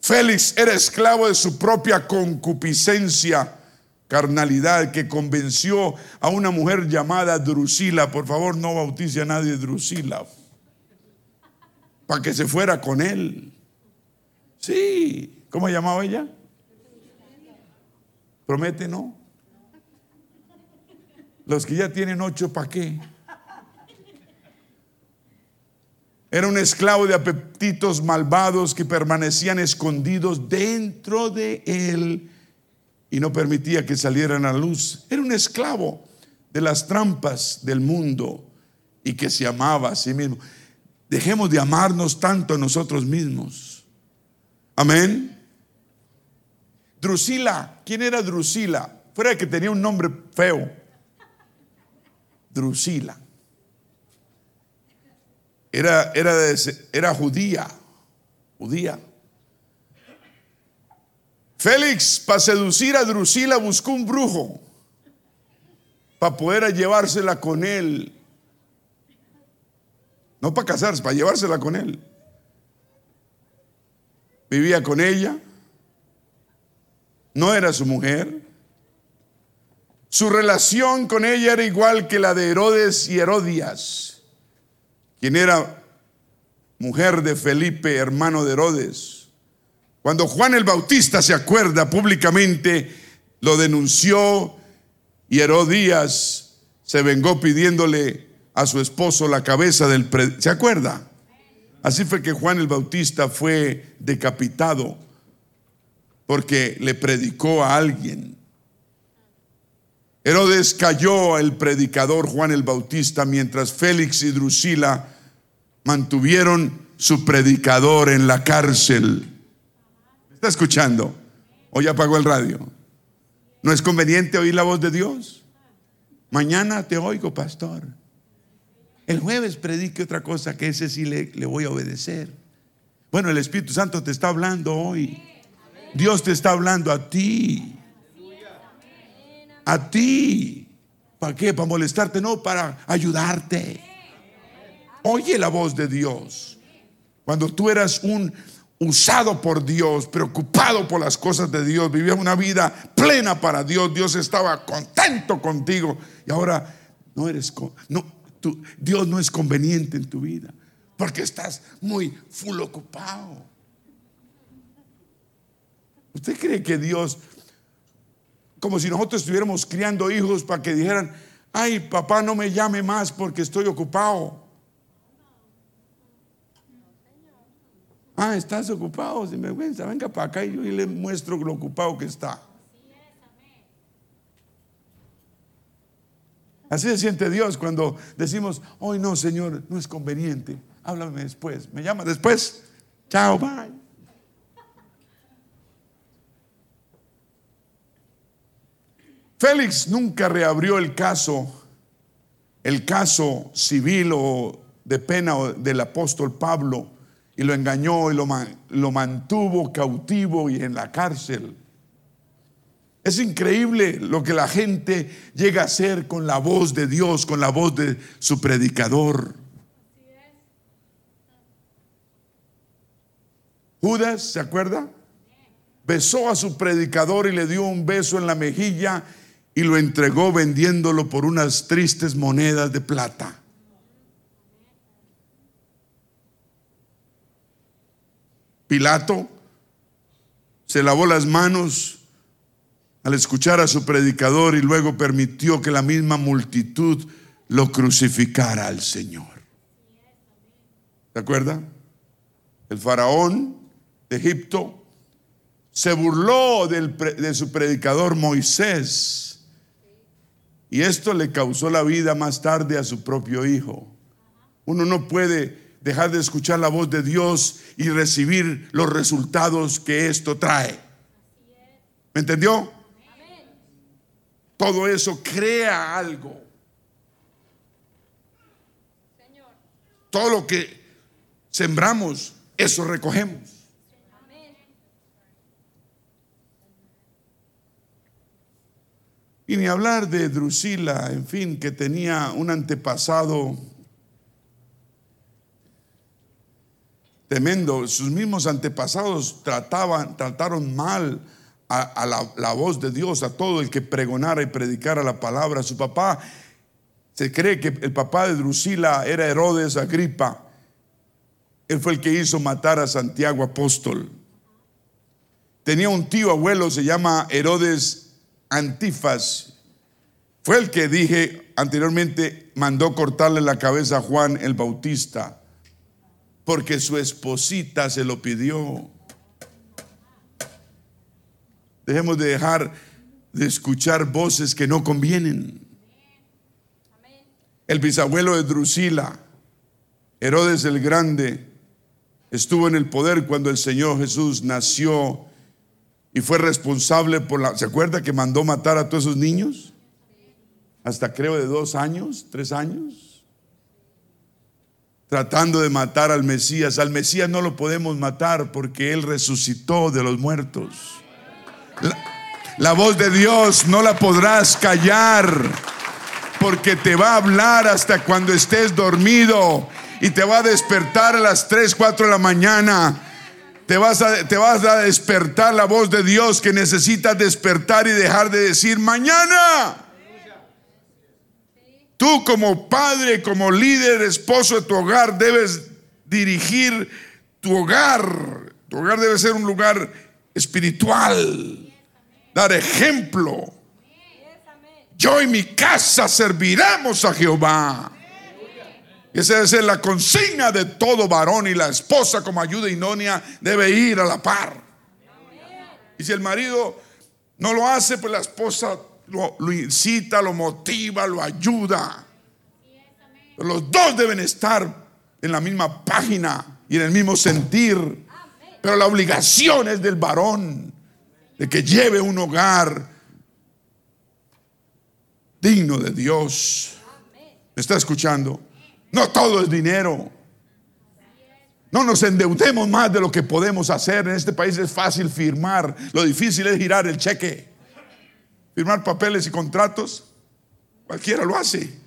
Félix era esclavo de su propia concupiscencia carnalidad que convenció a una mujer llamada Drusila, por favor no bautice a nadie Drusila, para que se fuera con él. Sí, ¿cómo llamaba ella? Promete, ¿no? Los que ya tienen ocho, ¿para qué? Era un esclavo de apetitos malvados que permanecían escondidos dentro de él y no permitía que salieran a luz. Era un esclavo de las trampas del mundo y que se amaba a sí mismo. Dejemos de amarnos tanto a nosotros mismos. Amén. Drusila, ¿quién era Drusila? Fuera que tenía un nombre feo. Drusila. Era, era, era judía, judía. Félix, para seducir a Drusila, buscó un brujo para poder llevársela con él. No para casarse, para llevársela con él. Vivía con ella, no era su mujer. Su relación con ella era igual que la de Herodes y Herodias, quien era mujer de Felipe, hermano de Herodes. Cuando Juan el Bautista se acuerda públicamente, lo denunció y Herodías se vengó pidiéndole a su esposo la cabeza del... ¿Se acuerda? Así fue que Juan el Bautista fue decapitado porque le predicó a alguien. Herodes cayó el predicador Juan el Bautista mientras Félix y Drusila mantuvieron su predicador en la cárcel. ¿Está escuchando? ¿O ya apagó el radio? ¿No es conveniente oír la voz de Dios? Mañana te oigo, pastor. El jueves predique otra cosa que ese sí le, le voy a obedecer. Bueno, el Espíritu Santo te está hablando hoy. Dios te está hablando a ti. A ti. ¿Para qué? ¿Para molestarte? No, para ayudarte. Oye la voz de Dios. Cuando tú eras un usado por Dios, preocupado por las cosas de Dios, vivías una vida plena para Dios, Dios estaba contento contigo y ahora no eres no Dios no es conveniente en tu vida porque estás muy full ocupado. ¿Usted cree que Dios como si nosotros estuviéramos criando hijos para que dijeran, "Ay, papá, no me llame más porque estoy ocupado"? Ah, estás ocupado, sin vergüenza, venga para acá y yo le muestro lo ocupado que está. Así se siente Dios cuando decimos, hoy no, Señor, no es conveniente. Háblame después. Me llama después. Chao, bye. Félix nunca reabrió el caso, el caso civil o de pena del apóstol Pablo y lo engañó y lo, lo mantuvo cautivo y en la cárcel. Es increíble lo que la gente llega a hacer con la voz de Dios, con la voz de su predicador. Judas, ¿se acuerda? Besó a su predicador y le dio un beso en la mejilla y lo entregó vendiéndolo por unas tristes monedas de plata. Pilato se lavó las manos al escuchar a su predicador y luego permitió que la misma multitud lo crucificara al Señor. ¿Se acuerda? El faraón de Egipto se burló de su predicador Moisés y esto le causó la vida más tarde a su propio hijo. Uno no puede dejar de escuchar la voz de Dios y recibir los resultados que esto trae. ¿Me entendió? Todo eso crea algo. Todo lo que sembramos, eso recogemos. Y ni hablar de Drusila, en fin, que tenía un antepasado tremendo. Sus mismos antepasados trataban, trataron mal a, la, la, voz de Dios, a todo el que pregonara y predicara la palabra. Su papá, se cree que el papá de Drusila era Herodes Agripa. Él fue el que hizo matar a Santiago apóstol. Tenía un tío abuelo, se llama Herodes Antifas. Fue el que dije anteriormente, mandó cortarle la cabeza a Juan el Bautista porque su esposita se lo pidió. Dejemos de dejar de escuchar voces que no convienen. El bisabuelo de Drusila, Herodes el Grande, estuvo en el poder cuando el Señor Jesús nació y fue responsable por la... ¿Se acuerda que mandó matar a todos esos niños? Hasta creo de dos años, tres años tratando de matar al Mesías. Al Mesías no lo podemos matar porque Él resucitó de los muertos. La, voz de Dios no la podrás callar porque te va a hablar hasta cuando estés dormido y te va a despertar a las 3, 4 de la mañana te vas, a, te vas a despertar la voz de Dios que necesitas despertar y dejar de decir mañana. Tú como padre, como líder, esposo de tu hogar, debes dirigir tu hogar. Tu hogar debe ser un lugar espiritual. Dar ejemplo. Yo y mi casa serviremos a Jehová. Esa debe ser la consigna de todo varón y la esposa como ayuda idónea debe ir a la par. Y si el marido no lo hace, pues la esposa lo, incita, lo motiva, lo ayuda. Los dos deben estar en la misma página y en el mismo sentir. Pero la obligación es del varón de que lleve un hogar digno de Dios. ¿Me está escuchando? No todo es dinero. No nos endeudemos más de lo que podemos hacer. En este país es fácil firmar. Lo difícil es girar el cheque. Firmar papeles y contratos. Cualquiera lo hace.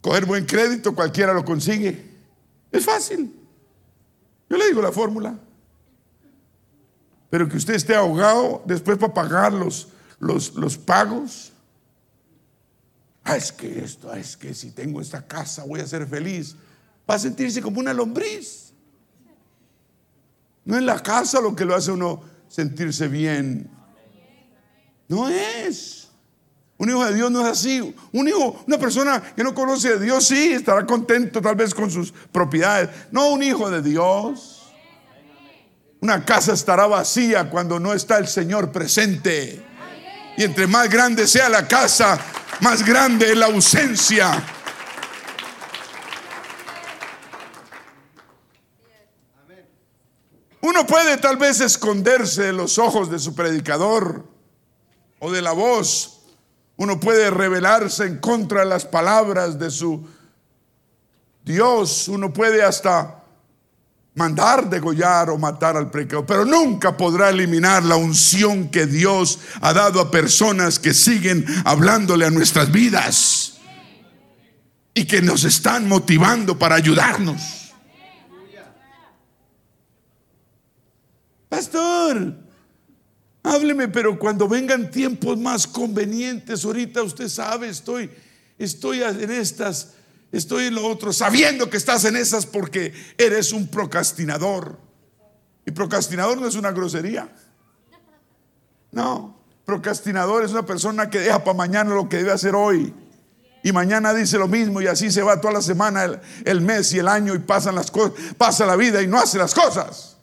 Coger buen crédito, cualquiera lo consigue. Es fácil. Yo le digo la fórmula. Pero que usted esté ahogado después para pagar los, los, los pagos. Ah, es que esto, ah, es que si tengo esta casa voy a ser feliz. Va a sentirse como una lombriz. No es la casa lo que lo hace uno sentirse bien. No es. Un hijo de Dios no es así. Un hijo, una persona que no conoce a Dios, sí, estará contento tal vez con sus propiedades. No, un hijo de Dios. Una casa estará vacía cuando no está el Señor presente. Y entre más grande sea la casa, más grande es la ausencia. Uno puede tal vez esconderse de los ojos de su predicador o de la voz. Uno puede rebelarse en contra de las palabras de su Dios. Uno puede hasta mandar degollar o matar al pecado, pero nunca podrá eliminar la unción que Dios ha dado a personas que siguen hablándole a nuestras vidas y que nos están motivando para ayudarnos. Pastor, hábleme, pero cuando vengan tiempos más convenientes, ahorita usted sabe, estoy, estoy en estas estoy en lo otro, sabiendo que estás en esas porque eres un procrastinador. Y procrastinador no es una grosería. No, procrastinador es una persona que deja para mañana lo que debe hacer hoy. Y mañana dice lo mismo y así se va toda la semana, el, el mes y el año y pasan las cosas, pasa la vida y no hace las cosas.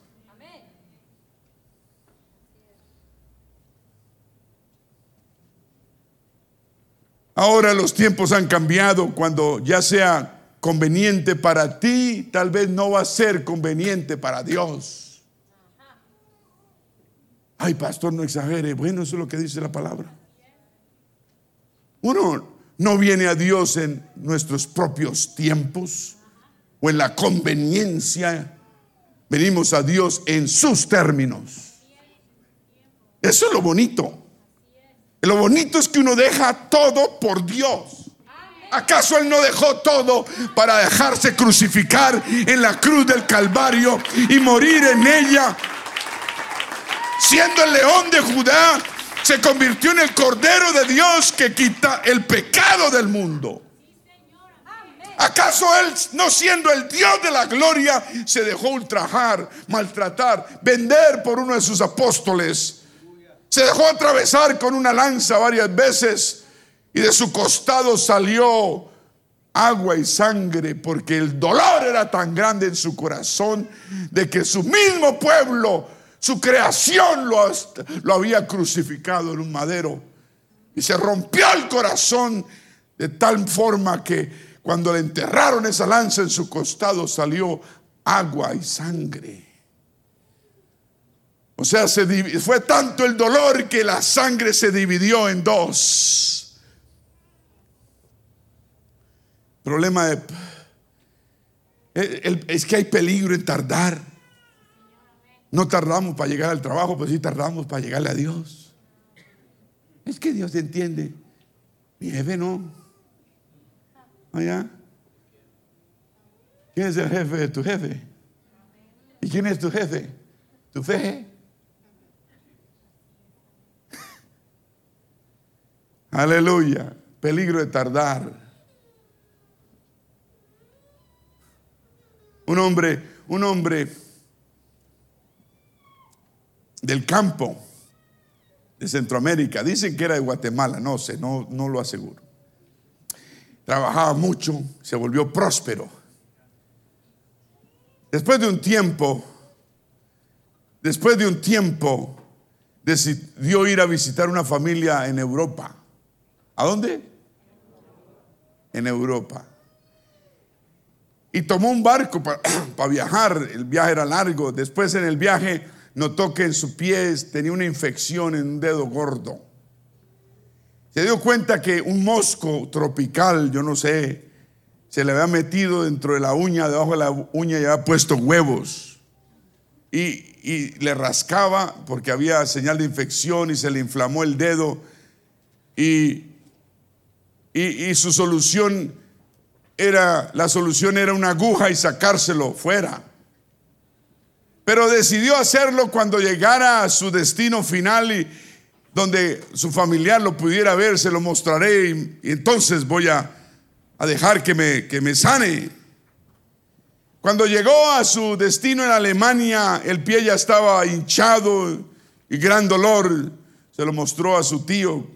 Ahora los tiempos han cambiado. Cuando ya sea conveniente para ti, tal vez no va a ser conveniente para Dios. Ay, pastor, no exagere. Bueno, eso es lo que dice la palabra. Uno no viene a Dios en nuestros propios tiempos o en la conveniencia. Venimos a Dios en sus términos. Eso es lo bonito. Lo bonito es que uno deja todo por Dios. ¿Acaso Él no dejó todo para dejarse crucificar en la cruz del Calvario y morir en ella? Siendo el león de Judá, se convirtió en el Cordero de Dios que quita el pecado del mundo. ¿Acaso Él, no siendo el Dios de la gloria, se dejó ultrajar, maltratar, vender por uno de sus apóstoles? Se dejó atravesar con una lanza varias veces y de su costado salió agua y sangre porque el dolor era tan grande en su corazón de que su mismo pueblo, su creación lo, había crucificado en un madero. Y se rompió el corazón de tal forma que cuando le enterraron esa lanza en su costado salió agua y sangre. O sea, fue tanto el dolor que la sangre se dividió en dos. Problema de, es que hay peligro en tardar. No tardamos para llegar al trabajo, pero sí tardamos para llegarle a Dios. Es que Dios entiende. Mi jefe no. Allá. ¿Quién es el jefe de tu jefe? ¿Y quién es tu jefe? ¿Tu fe? Aleluya. Peligro de tardar. Un hombre, un hombre del campo de Centroamérica. Dicen que era de Guatemala, no sé, no, no lo aseguro. Trabajaba mucho, se volvió próspero. Después de un tiempo, después de un tiempo, decidió ir a visitar una familia en Europa. ¿A dónde? En Europa. Y tomó un barco para viajar. El viaje era largo. Después en el viaje notó que en su pie tenía una infección en un dedo gordo. Se dio cuenta que un mosco tropical, yo no sé, se le había metido dentro de la uña, debajo de la uña y había puesto huevos. Y, le rascaba porque había señal de infección y se le inflamó el dedo. Y, y su solución era, la solución era una aguja y sacárselo fuera. Pero decidió hacerlo cuando llegara a su destino final y donde su familiar lo pudiera ver, se lo mostraré y, entonces voy a, a dejar que me, que me sane. Cuando llegó a su destino en Alemania, el pie ya estaba hinchado y gran dolor. Se lo mostró a su tío,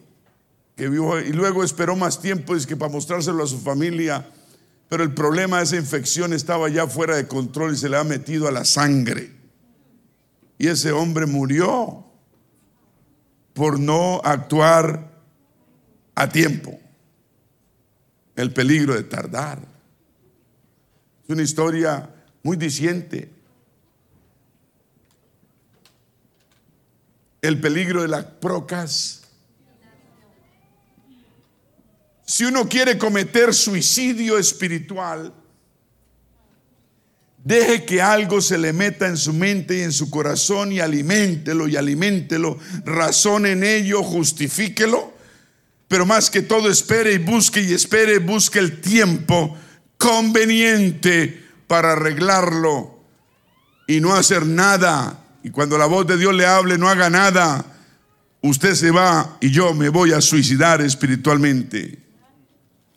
que y luego esperó más tiempo es que para mostrárselo a su familia. Pero el problema de esa infección estaba ya fuera de control y se le ha metido a la sangre. Y ese hombre murió por no actuar a tiempo. El peligro de tardar. Es una historia muy diciente. El peligro de la procas. Si uno quiere cometer suicidio espiritual, Deje que algo se le meta en su mente y en su corazón y aliméntelo y aliméntelo. Razone en ello, justifíquelo. Pero más que todo espere y busque y espere, busque el tiempo conveniente para arreglarlo y no hacer nada. Y cuando la voz de Dios le hable, no haga nada. Usted se va y yo me voy a suicidar espiritualmente.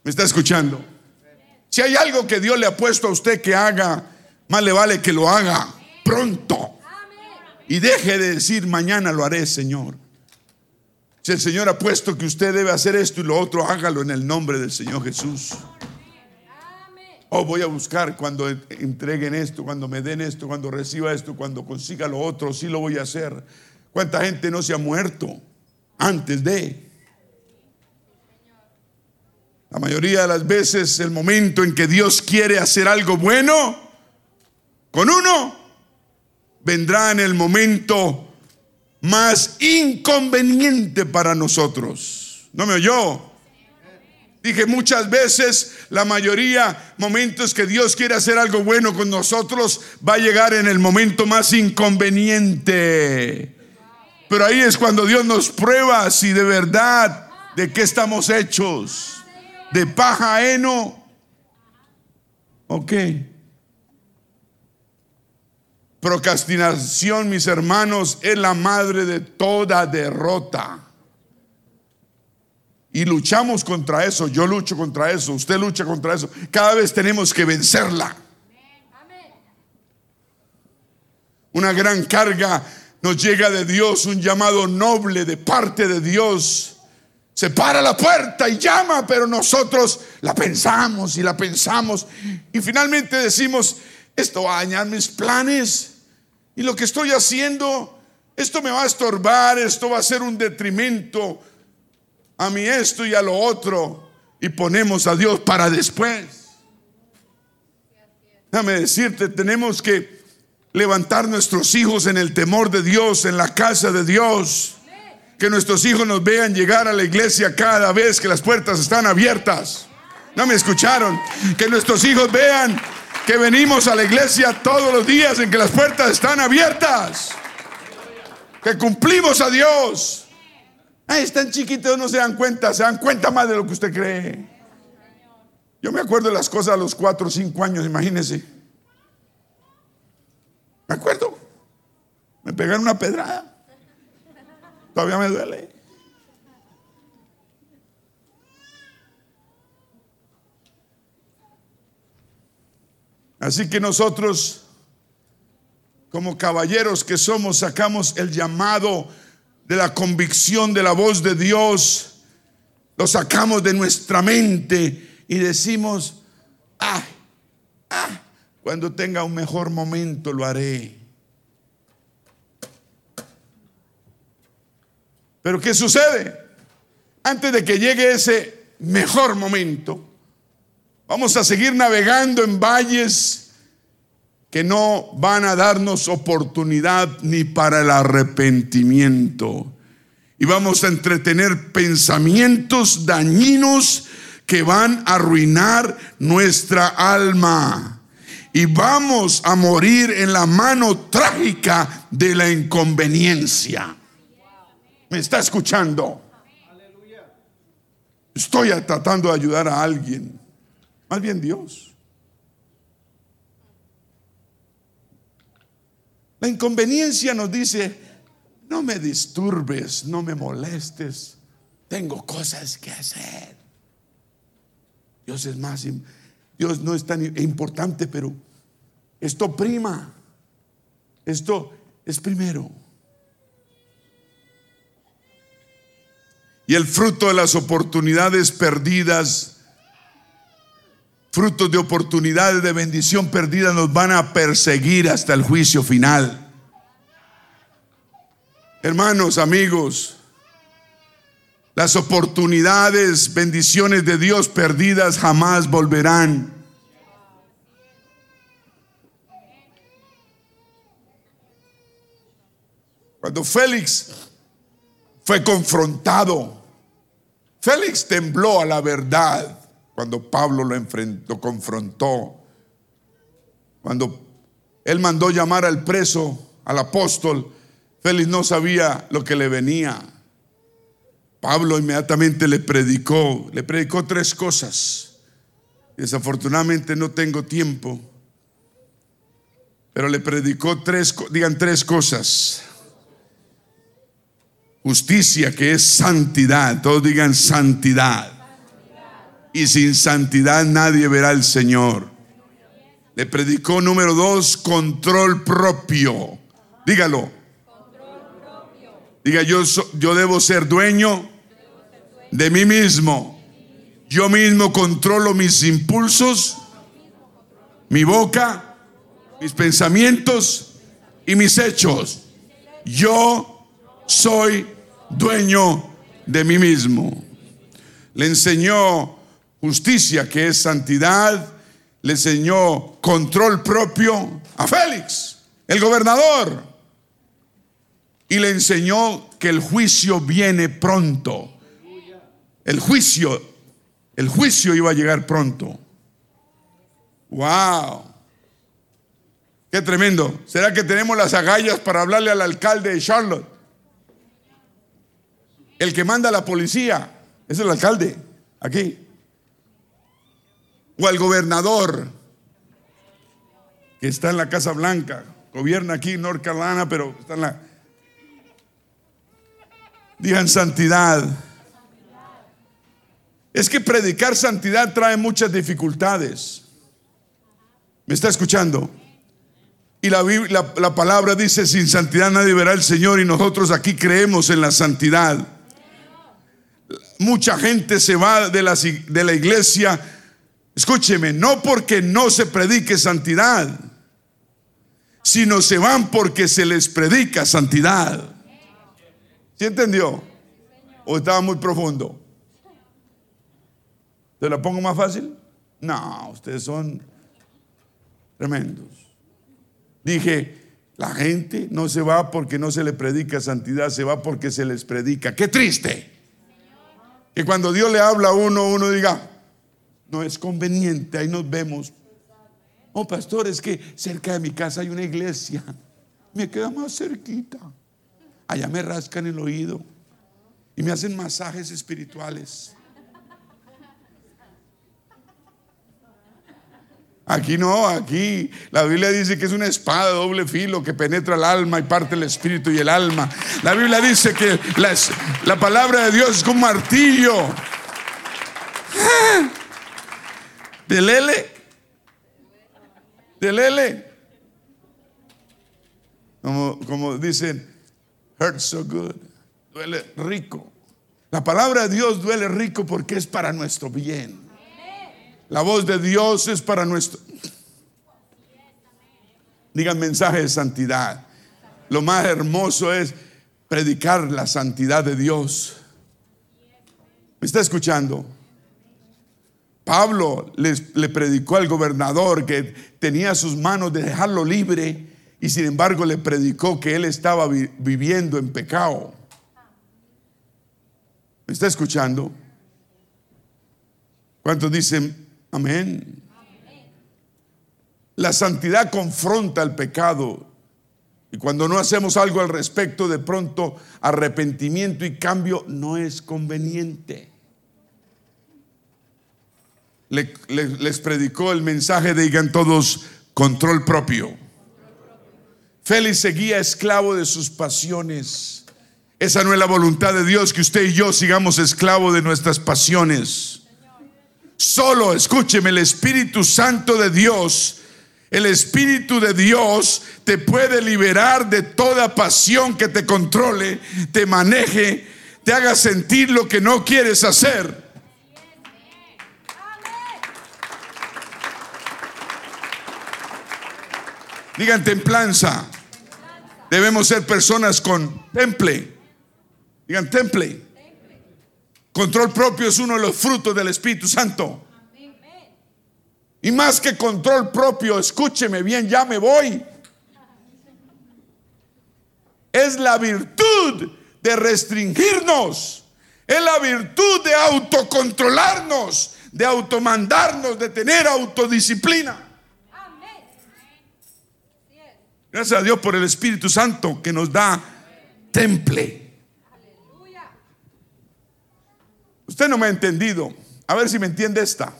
¿Me está escuchando? Si hay algo que Dios le ha puesto a usted que haga, más le vale que lo haga pronto. Y deje de decir, mañana lo haré, Señor. Si el Señor ha puesto que usted debe hacer esto y lo otro, hágalo en el nombre del Señor Jesús. Oh, voy a buscar cuando entreguen esto, cuando me den esto, cuando reciba esto, cuando consiga lo otro, sí lo voy a hacer. ¿Cuánta gente no se ha muerto antes de? La mayoría de las veces el momento en que Dios quiere hacer algo bueno, con uno, vendrá en el momento más inconveniente para nosotros. ¿No me oyó? Dije muchas veces, la mayoría momentos que Dios quiere hacer algo bueno con nosotros, va a llegar en el momento más inconveniente. Pero ahí es cuando Dios nos prueba si de verdad, de qué estamos hechos. De paja, heno. Ok. Procrastinación, mis hermanos, es la madre de toda derrota. Y luchamos contra eso, yo lucho contra eso, usted lucha contra eso. Cada vez tenemos que vencerla. Una gran carga nos llega de Dios, un llamado noble de parte de Dios. Se para la puerta y llama, pero nosotros la pensamos y la pensamos y finalmente decimos, esto va a dañar mis planes. Y lo que estoy haciendo, esto me va a estorbar, esto va a ser un detrimento a mí esto y a lo otro. Y ponemos a Dios para después. Déjame decirte, tenemos que levantar nuestros hijos en el temor de Dios, en la casa de Dios. Que nuestros hijos nos vean llegar a la iglesia cada vez que las puertas están abiertas. ¿No me escucharon? Que nuestros hijos vean que venimos a la iglesia todos los días en que las puertas están abiertas. Que cumplimos a Dios. Ay, están chiquitos, no se dan cuenta, se dan cuenta más de lo que usted cree. Yo me acuerdo de las cosas a los cuatro o cinco años, imagínese. Me acuerdo pegaron una pedrada. Todavía me duele. Así que nosotros, como caballeros que somos, sacamos el llamado de la convicción de la voz de Dios, lo sacamos de nuestra mente y decimos, ah, ah, cuando tenga un mejor momento lo haré. Pero ¿qué sucede? Antes de que llegue ese mejor momento, vamos a seguir navegando en valles que no van a darnos oportunidad ni para el arrepentimiento. Y vamos a entretener pensamientos dañinos que van a arruinar nuestra alma. Y vamos a morir en la mano trágica de la inconveniencia. ¿Me está escuchando? Estoy tratando de ayudar a alguien. Más bien Dios. La inconveniencia nos dice, no me disturbes, no me molestes, tengo cosas que hacer. Dios es más, Dios no es tan importante, pero esto prima, esto es primero. Y el fruto de las oportunidades perdidas, frutos de oportunidades de bendición perdidas nos van a perseguir hasta el juicio final. Hermanos, amigos, las oportunidades, bendiciones de Dios perdidas jamás volverán. Cuando Félix fue confrontado Félix tembló a la verdad cuando Pablo lo, enfrentó, confrontó. Cuando él mandó llamar al preso, al apóstol, Félix no sabía lo que le venía. Pablo inmediatamente le predicó, le predicó tres cosas. Desafortunadamente no tengo tiempo, pero le predicó tres, digan tres cosas justicia que es santidad. Todos digan santidad. Y sin santidad nadie verá al Señor. Le predicó número dos, control propio. Dígalo. Diga, yo, yo debo ser dueño de mí mismo. Yo mismo controlo mis impulsos, mi boca, mis pensamientos y mis hechos. Yo soy dueño de mí mismo. Le enseñó justicia, que es santidad. Le enseñó control propio a Félix, el gobernador. Y le enseñó que el juicio viene pronto. El juicio, el juicio iba a llegar pronto. Wow. Qué tremendo. ¿Será que tenemos las agallas para hablarle al alcalde de Charlotte? El que manda a la policía es el alcalde, aquí. O el gobernador, que está en la Casa Blanca, gobierna aquí en North Carolina, pero está en la... Digan santidad. Es que predicar santidad trae muchas dificultades. ¿Me está escuchando? Y la, la, la, palabra dice, sin santidad nadie verá al Señor y nosotros aquí creemos en la santidad mucha gente se va de la, de la iglesia, escúcheme, no porque no se predique santidad, sino se van porque se les predica santidad. ¿Sí entendió? ¿O estaba muy profundo? ¿Te la pongo más fácil? No, ustedes son tremendos. Dije, la gente no se va porque no se le predica santidad, se va porque se les predica. ¡Qué triste! Que cuando Dios le habla a uno, uno diga, no es conveniente, ahí nos vemos. Oh, pastor, es que cerca de mi casa hay una iglesia. Me queda más cerquita. Allá me rascan el oído y me hacen masajes espirituales. Aquí no, aquí la Biblia dice que es una espada doble filo que penetra el alma y parte el espíritu y el alma. La Biblia dice que la, la palabra de Dios es como un martillo. De lele. De lele. Como, como dicen, hurt so good. Duele rico. La palabra de Dios duele rico porque es para nuestro bien. La voz de Dios es para nuestro... Digan mensaje de santidad. Lo más hermoso es predicar la santidad de Dios. ¿Me está escuchando? Pablo le predicó al gobernador que tenía sus manos de dejarlo libre y sin embargo le predicó que él estaba viviendo en pecado. ¿Me está escuchando? ¿Cuántos dicen Amén. La santidad confronta el pecado. Y cuando no hacemos algo al respecto, de pronto arrepentimiento y cambio no es conveniente. les predicó el mensaje de digan todos control propio. Félix seguía esclavo de sus pasiones. Esa no es la voluntad de Dios, que usted y yo sigamos esclavo de nuestras pasiones. Solo, escúcheme, el Espíritu Santo de Dios, el Espíritu de Dios te puede liberar de toda pasión que te controle, te maneje, te haga sentir lo que no quieres hacer. Digan templanza. Debemos ser personas con temple. Digan temple. Control propio es uno de los frutos del Espíritu Santo. Y más que control propio, escúcheme bien, ya me voy. Es la virtud de restringirnos. Es la virtud de autocontrolarnos, de automandarnos, de tener autodisciplina. Gracias a Dios por el Espíritu Santo que nos da temple. Usted no me ha entendido. A ver si me entiende esta.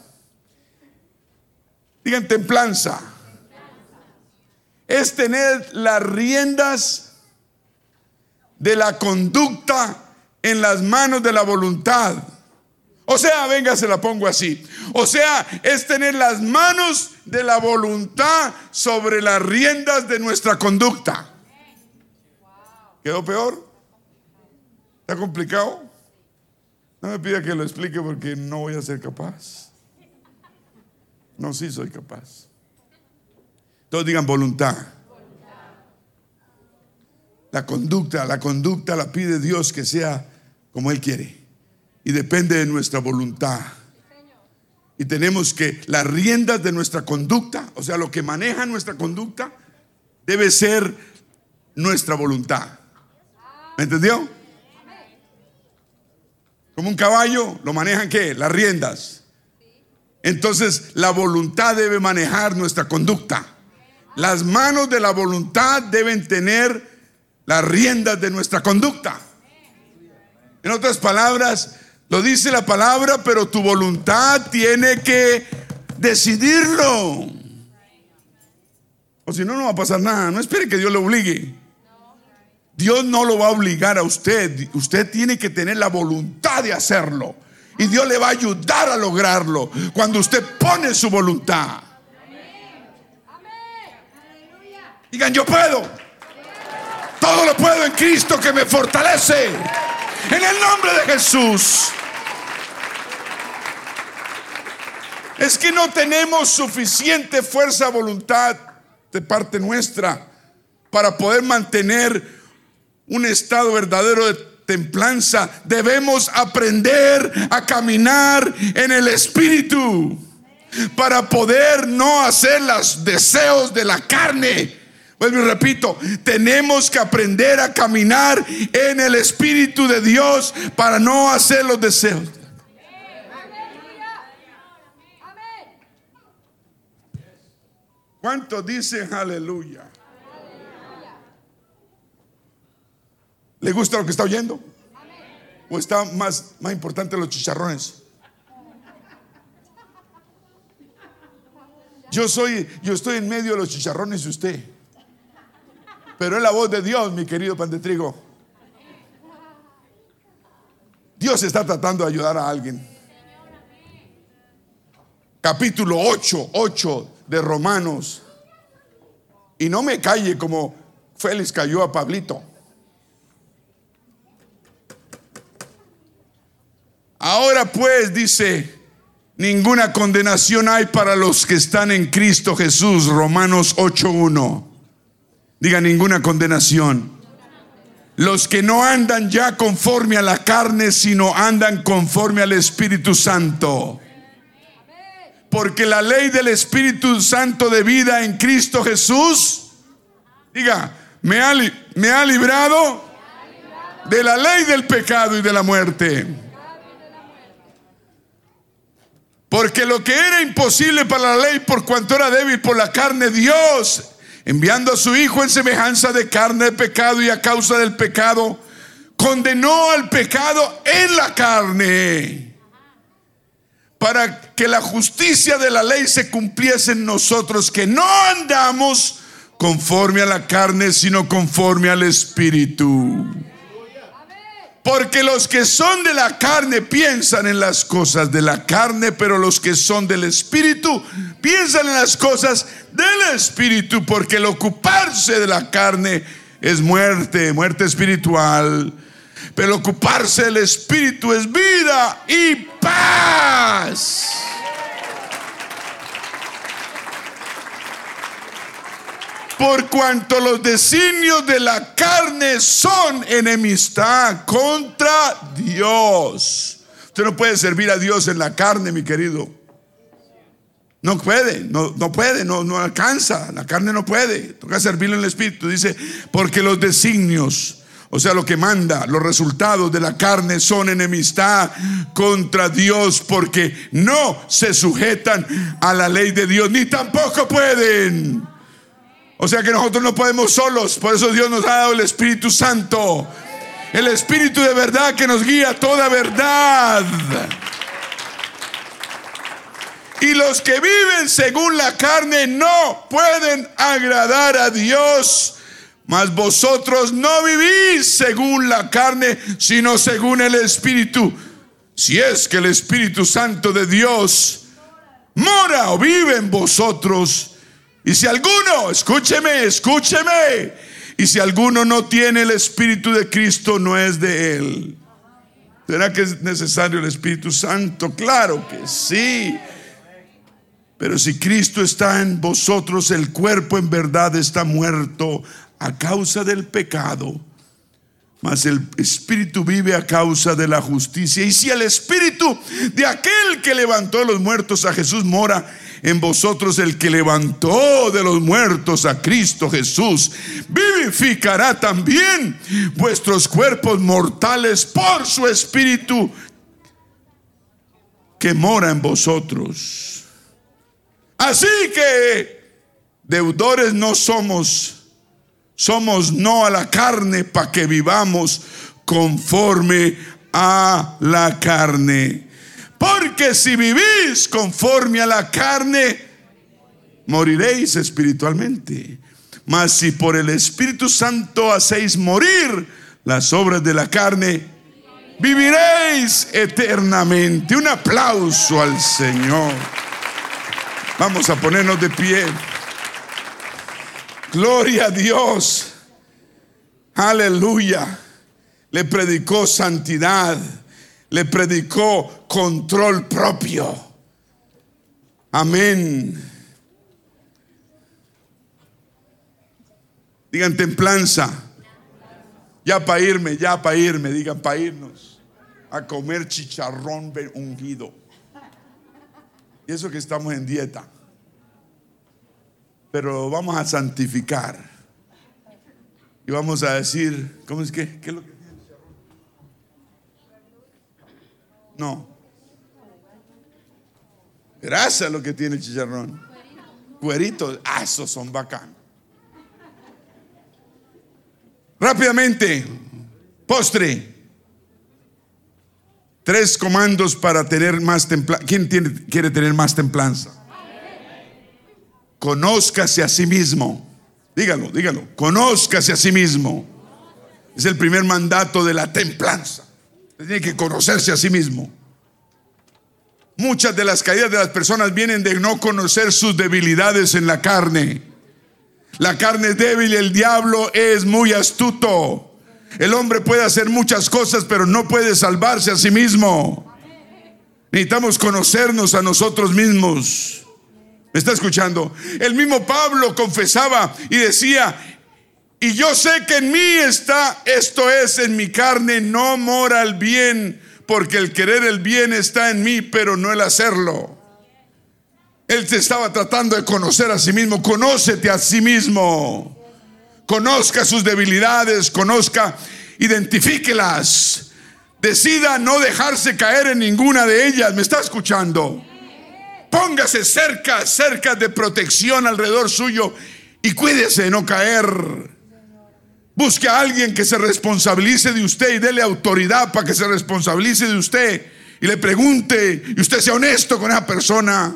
Digan templanza. Es tener las riendas de la conducta en las manos de la voluntad. O sea, venga, se la pongo así. O sea, es tener las manos de la voluntad sobre las riendas de nuestra conducta. ¿Quedó peor? ¿Está complicado? No me pida que lo explique porque no voy a ser capaz. No, sí soy capaz. Todos digan voluntad. La conducta, la conducta la pide Dios que sea como Él quiere. Y depende de nuestra voluntad. Y tenemos que las riendas de nuestra conducta, o sea, lo que maneja nuestra conducta, debe ser nuestra voluntad. ¿Me entendió? Como un caballo, lo manejan qué? Las riendas. Entonces la voluntad debe manejar nuestra conducta. Las manos de la voluntad deben tener las riendas de nuestra conducta. En otras palabras, lo dice la palabra, pero tu voluntad tiene que decidirlo. O si no, no va a pasar nada. No espere que Dios le obligue. Dios no lo va a obligar a usted. Usted tiene que tener la voluntad de hacerlo. Y Dios le va a ayudar a lograrlo cuando usted pone su voluntad. Digan, yo puedo. Todo lo puedo en Cristo que me fortalece. En el nombre de Jesús. Es que no tenemos suficiente fuerza, voluntad de parte nuestra para poder mantener un estado verdadero de templanza, debemos aprender a caminar en el Espíritu para poder no hacer los deseos de la carne. Pues me repito, tenemos que aprender a caminar en el Espíritu de Dios para no hacer los deseos. ¿Cuántos dicen aleluya? ¿Le gusta lo que está oyendo? ¿O está más, más importante los chicharrones? Yo soy, yo estoy en medio de los chicharrones de usted. Pero es la voz de Dios, mi querido pan de trigo. Dios está tratando de ayudar a alguien. Capítulo 8, 8 de Romanos. Y no me calle como Félix cayó a Pablito. Ahora pues dice, ninguna condenación hay para los que están en Cristo Jesús, Romanos 8.1. Diga ninguna condenación. Los que no andan ya conforme a la carne, sino andan conforme al Espíritu Santo. Porque la ley del Espíritu Santo de vida en Cristo Jesús, diga, me ha, me ha librado de la ley del pecado y de la muerte. Porque lo que era imposible para la ley por cuanto era débil por la carne, Dios, enviando a su Hijo en semejanza de carne de pecado y a causa del pecado, condenó al pecado en la carne, para que la justicia de la ley se cumpliese en nosotros, que no andamos conforme a la carne, sino conforme al Espíritu. Porque los que son de la carne piensan en las cosas de la carne, pero los que son del Espíritu piensan en las cosas del Espíritu, porque el ocuparse de la carne es muerte, muerte espiritual. Pero ocuparse del Espíritu es vida y paz. Por cuanto los designios de la carne son enemistad contra Dios. Usted no puede servir a Dios en la carne, mi querido. No puede, no, no puede, no, no alcanza. La carne no puede. Toca servirlo en el Espíritu. Dice, porque los designios, o sea, lo que manda, los resultados de la carne son enemistad contra Dios, porque no se sujetan a la ley de Dios, ni tampoco pueden. O sea que nosotros no podemos solos, por eso Dios nos ha dado el Espíritu Santo. El Espíritu de verdad que nos guía toda verdad. Y los que viven según la carne no pueden agradar a Dios. Mas vosotros no vivís según la carne, sino según el Espíritu. Si es que el Espíritu Santo de Dios mora o vive en vosotros. Y si alguno, escúcheme, escúcheme, y si alguno no tiene el Espíritu de Cristo, no es de él. ¿Será que es necesario el Espíritu Santo? Claro que sí. Pero si Cristo está en vosotros, el cuerpo en verdad está muerto a causa del pecado, mas el Espíritu vive a causa de la justicia. Y si el Espíritu de aquel que levantó a los muertos a Jesús mora en vosotros el que levantó de los muertos a Cristo Jesús, vivificará también vuestros cuerpos mortales por su Espíritu que mora en vosotros. Así que deudores no somos, somos no a la carne para que vivamos conforme a la carne porque si vivís conforme a la carne, moriréis espiritualmente. Mas si por el Espíritu Santo hacéis morir las obras de la carne, viviréis eternamente. Un aplauso al Señor. Vamos a ponernos de pie. Gloria a Dios. Aleluya. Le predicó santidad le predicó control propio. Amén. Digan templanza. Ya para irme, ya para irme, digan para irnos a comer chicharrón ungido. Y eso que estamos en dieta. Pero vamos a santificar. Y vamos a decir, ¿cómo es que? ¿Qué es lo que? No. Gracias a lo que tiene el chicharrón. Cueritos, ah, esos son bacanos. Rápidamente, postre. Tres comandos para tener más templanza. ¿Quién quiere tener más templanza? conózcase a sí mismo. Dígalo, dígalo, conózcase a sí mismo. Es el primer mandato de la templanza. Tiene que conocerse a sí mismo. Muchas de las caídas de las personas vienen de no conocer sus debilidades en la carne. La carne es débil el diablo es muy astuto. El hombre puede hacer muchas cosas, pero no puede salvarse a sí mismo. Necesitamos conocernos a nosotros mismos. ¿Me está escuchando? El mismo Pablo confesaba y decía, y yo sé que en mí está, esto es, en mi carne no mora el bien porque el querer el bien está en mí, pero no el hacerlo. Él te estaba tratando de conocer a sí mismo. Conócete a sí mismo. Conozca sus debilidades, conozca, identifíquelas. Decida no dejarse caer en ninguna de ellas. ¿Me está escuchando? Póngase cerca, cerca de protección alrededor suyo y cuídese de no caer. Busque a alguien que se responsabilice de usted y dele autoridad para que se responsabilice de usted y le pregunte y usted sea honesto con esa persona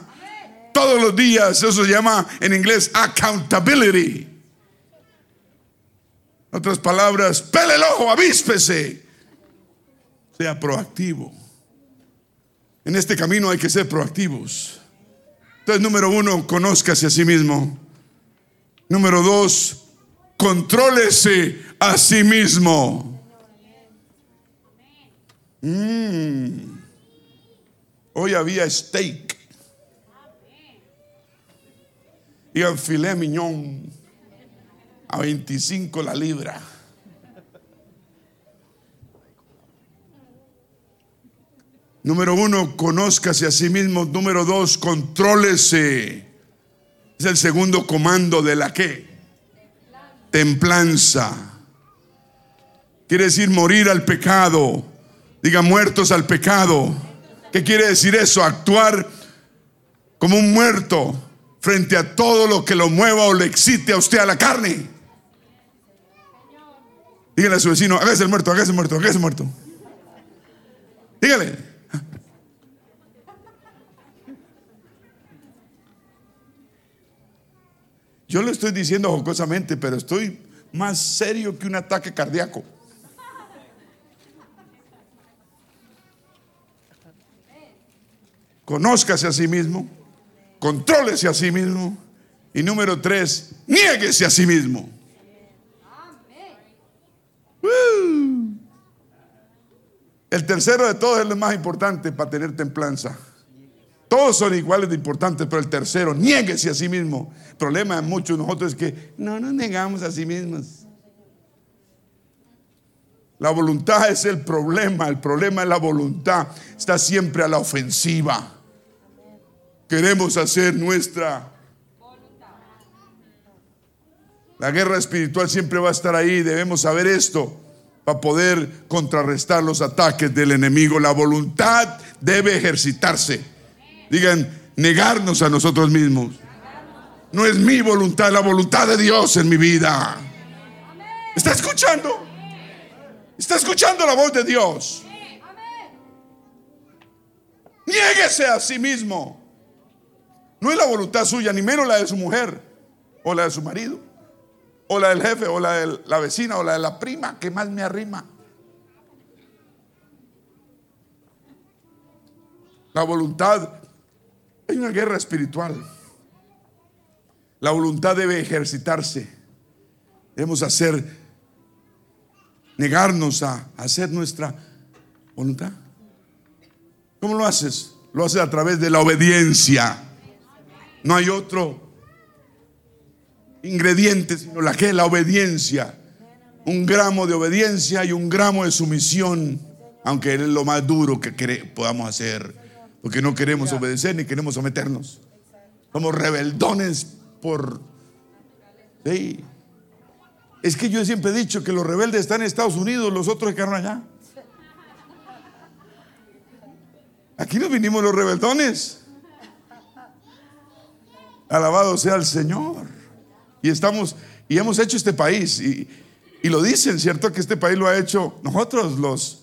todos los días. Eso se llama en inglés accountability. otras palabras, pele el ojo, avíspese. Sea proactivo. En este camino hay que ser proactivos. Entonces, número uno, conózcase a sí mismo. Número dos, contrólese a sí mismo. Mm. Hoy había steak. Y el filé miñón a 25 la libra. Número uno, conózcase a sí mismo. Número dos, contrólese. Es el segundo comando de la que templanza. Quiere decir morir al pecado. Diga muertos al pecado. ¿Qué quiere decir eso? Actuar como un muerto frente a todo lo que lo mueva o le excite a usted a la carne. Dígale a su vecino, hágase el muerto, hágase el muerto, hágase el muerto. Dígale. Yo lo estoy diciendo jocosamente, pero estoy más serio que un ataque cardíaco. Conózcase a sí mismo, contrólese a sí mismo. Y número tres, niéguese a sí mismo. El tercero de todos es el más importante para tener templanza. Todos son iguales de importantes, pero el tercero, niéguese a sí mismo. El problema de muchos de nosotros es que no nos negamos a sí mismos. La voluntad es el problema, el problema es la voluntad. Está siempre a la ofensiva. Queremos hacer nuestra La guerra espiritual siempre va a estar ahí, debemos saber esto para poder contrarrestar los ataques del enemigo. La voluntad debe ejercitarse. Digan, negarnos a nosotros mismos. No es mi voluntad, la voluntad de Dios en mi vida. ¿Está escuchando? ¿Está escuchando la voz de Dios? Niéguese a sí mismo. No es la voluntad suya, ni menos la de su mujer, o la de su marido, o la del jefe, o la de la vecina, o la de la prima que más me arrima. La voluntad hay una guerra espiritual. La voluntad debe ejercitarse. Debemos hacer, negarnos a hacer nuestra voluntad. ¿Cómo lo haces? Lo haces a través de la obediencia. No hay otro ingrediente sino la que la obediencia. Un gramo de obediencia y un gramo de sumisión, aunque es lo más duro que podamos hacer porque no queremos obedecer ni queremos someternos. Somos rebeldones por... Sí. Es que yo siempre he dicho que los rebeldes están en Estados Unidos, los otros quedaron allá. Aquí nos vinimos los rebeldones. Alabado sea el Señor. Y estamos, y hemos hecho este país. Y, y lo dicen, ¿cierto? Que este país lo ha hecho nosotros los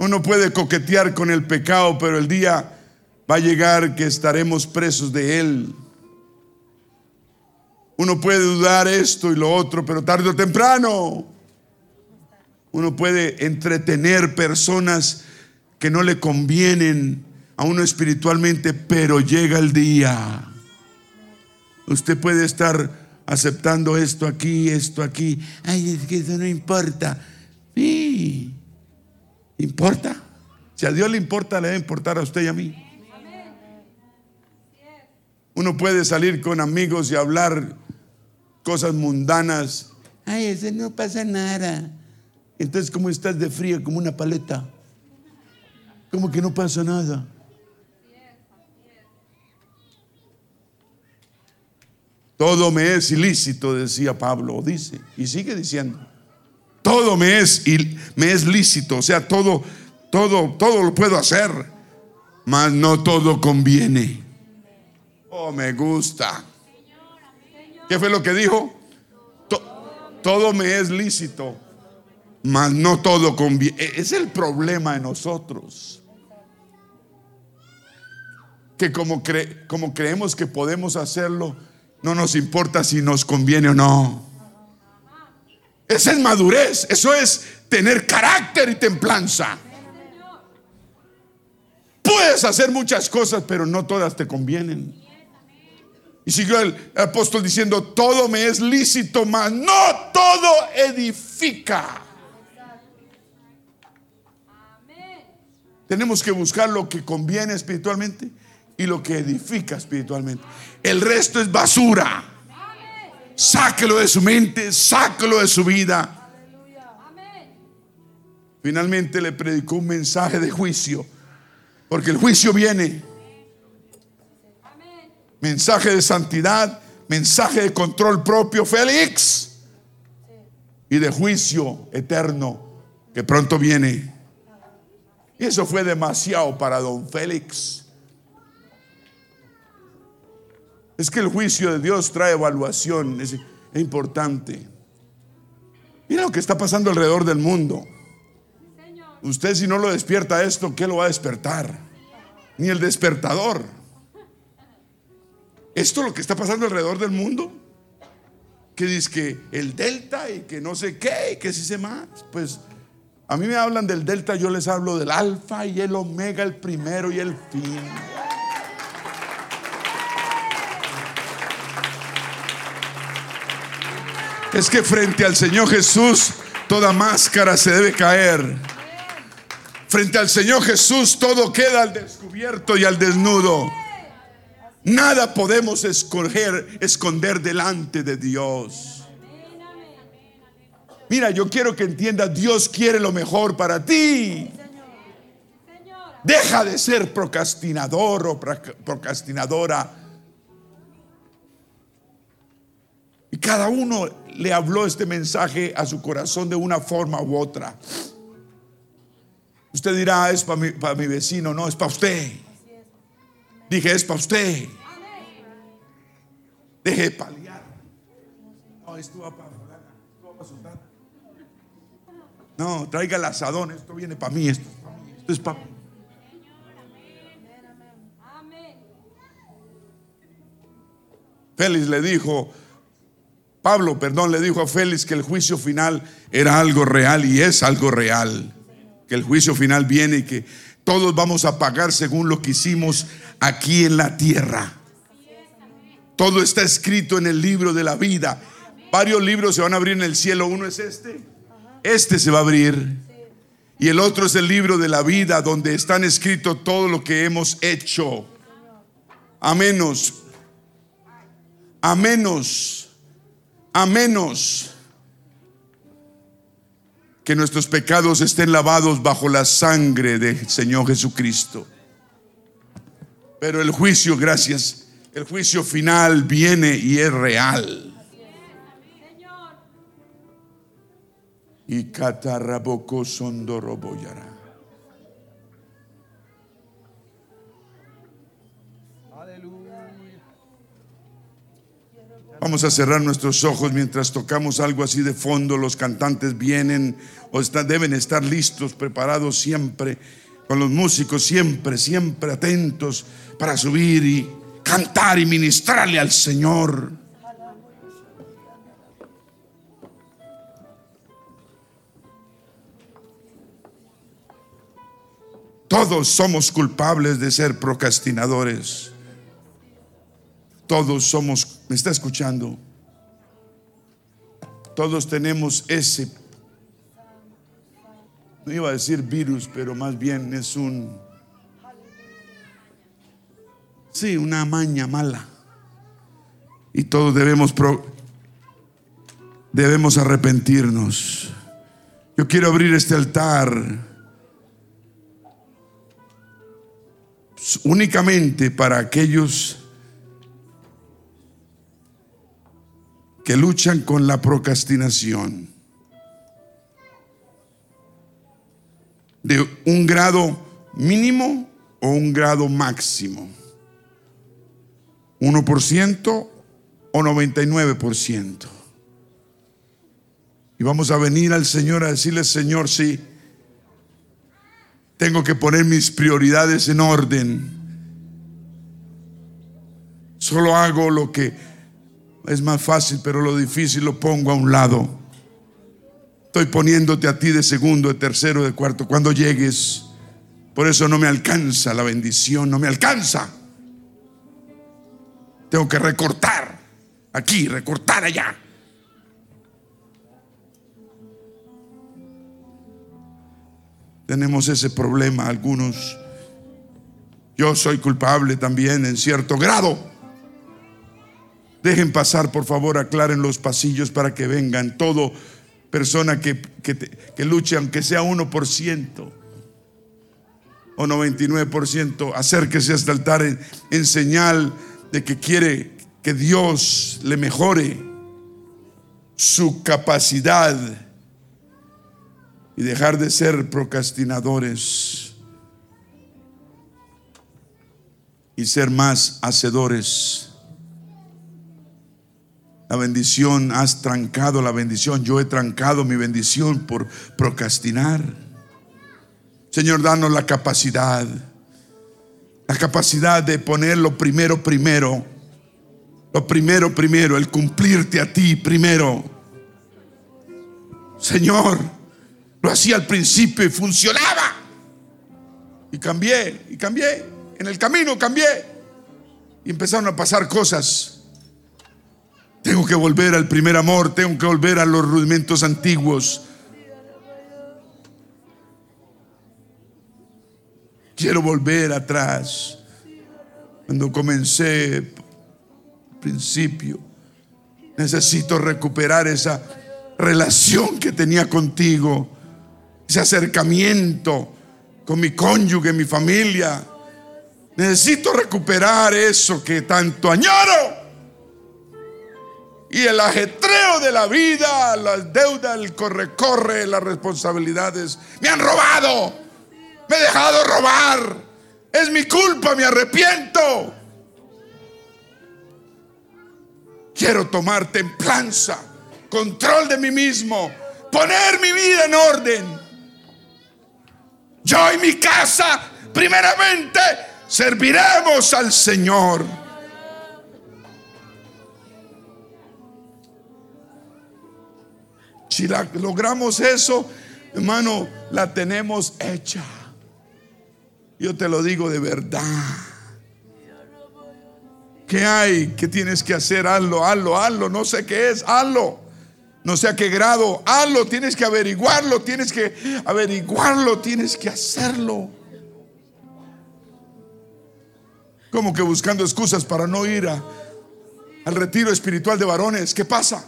Uno puede coquetear con el pecado, pero el día va a llegar que estaremos presos de él. Uno puede dudar esto y lo otro, pero tarde o temprano uno puede entretener personas que no le convienen a uno espiritualmente, pero llega el día. Usted puede estar aceptando esto aquí, esto aquí. Ay, es que eso no importa. Sí, importa. Si a Dios le importa, le debe importar a usted y a mí. Uno puede salir con amigos y hablar cosas mundanas. Ay, ese no pasa nada. Entonces, ¿cómo estás de frío como una paleta? Como que no pasa nada. Todo me es ilícito, decía Pablo, dice, y sigue diciendo. Todo me es, me es lícito, o sea, todo, todo, todo lo puedo hacer, mas no todo conviene. Oh, me gusta. ¿Qué fue lo que dijo? todo me es lícito, mas no todo conviene. E, es el problema de nosotros. Que como, como creemos que podemos hacerlo, no nos importa si nos conviene o no. Esa es madurez, eso es tener carácter y templanza. Puedes hacer muchas cosas, pero no todas te convienen. Y siguió el apóstol diciendo, todo me es lícito, mas no todo edifica. Tenemos que buscar lo que conviene espiritualmente y lo que edifica espiritualmente. El resto es basura. Sáquelo de su mente, sáquelo de su vida. Finalmente le predicó un mensaje de juicio, porque el juicio viene mensaje de santidad, mensaje de control propio, Félix, y de juicio eterno que pronto viene. Y eso fue demasiado para don Félix. Es que el juicio de Dios trae evaluación, es, importante. Mira lo que está pasando alrededor del mundo. Usted si no lo despierta esto, ¿qué lo va a despertar? Ni el despertador. Esto es lo que está pasando alrededor del mundo. Que dice que el delta y que no sé qué y que si se más. Pues a mí me hablan del delta, yo les hablo del alfa y el omega, el primero y el fin. Es que frente al Señor Jesús toda máscara se debe caer. Frente al Señor Jesús todo queda al descubierto y al desnudo. Nada podemos escoger, esconder delante de Dios. Mira, yo quiero que entiendas, Dios quiere lo mejor para ti. Deja de ser procrastinador o procrastinadora. Y cada uno le habló este mensaje a su corazón de una forma u otra. Usted dirá, es para mi, para mi vecino, no, es para usted. Dije, es para usted. Deje de paliar. No, esto va para esto va No, traiga el asadón, esto viene para mí, esto es para mí, esto es para mí. Félix le dijo, Pablo, perdón, le dijo a Félix que el juicio final era algo real y es algo real. Que el juicio final viene y que todos vamos a pagar según lo que hicimos aquí en la tierra. Todo está escrito en el libro de la vida. Varios libros se van a abrir en el cielo. Uno es este. Este se va a abrir. Y el otro es el libro de la vida donde están escritos todo lo que hemos hecho. A menos, a menos, a menos que nuestros pecados estén lavados bajo la sangre del Señor Jesucristo. Pero el juicio, gracias, el juicio final viene y es real. Y catarraboco sondoroboyara. Vamos a cerrar nuestros ojos mientras tocamos algo así de fondo. Los cantantes vienen o deben estar listos, preparados siempre, con los músicos siempre, siempre atentos para subir y cantar y ministrarle al Señor. Todos somos culpables de ser procrastinadores. Todos somos, ¿me está escuchando? Todos tenemos ese, no iba a decir virus, pero más bien es un, sí, una maña mala. Y todos debemos, debemos arrepentirnos. Yo quiero abrir este altar únicamente para aquellos que luchan con la procrastinación. De un grado mínimo o un grado máximo. 1% o 99%. Y vamos a venir al Señor a decirle, Señor, sí, tengo que poner mis prioridades en orden. Solo hago lo que es más fácil, pero lo difícil lo pongo a un lado. Estoy poniéndote a ti de segundo, de tercero, de cuarto. Cuando llegues, por eso no me alcanza la bendición, no me alcanza. Tengo que recortar aquí, recortar allá. Tenemos ese problema algunos. Yo soy culpable también en cierto grado. Dejen pasar, por favor, aclaren los pasillos para que vengan. Todo persona que, que, luche, aunque sea 1% o 99%, acérquese a este altar en señal de que quiere que Dios le mejore su capacidad y dejar de ser procrastinadores y ser más hacedores. La bendición, has trancado la bendición. Yo he trancado mi bendición por procrastinar. Señor, danos la capacidad, la capacidad de poner lo primero primero. Lo primero primero, el cumplirte a ti primero. Señor, lo hacía al principio y funcionaba. Y cambié, y cambié. En el camino cambié. Y empezaron a pasar cosas. Tengo que volver al primer amor, tengo que volver a los rudimentos antiguos. Quiero volver atrás. Cuando comencé, al principio, necesito recuperar esa relación que tenía contigo ese acercamiento con mi cónyuge, mi familia. Necesito recuperar eso que tanto añoro. Y el ajetreo de la vida, las deudas, el corre-corre, las responsabilidades, me han robado. Me he dejado robar. Es mi culpa, me arrepiento. Quiero tomar templanza, control de mí mismo, poner mi vida en orden. Yo y mi casa, primeramente, serviremos al Señor. Si logramos eso, hermano, la tenemos hecha. Yo te lo digo de verdad. ¿Qué hay? ¿Qué tienes que hacer? Hazlo, hazlo, hazlo. No sé qué es, hazlo no sé a qué grado, hazlo, tienes que averiguarlo, tienes que averiguarlo, tienes que hacerlo. Como que buscando excusas para no ir al retiro espiritual de varones. ¿Qué pasa?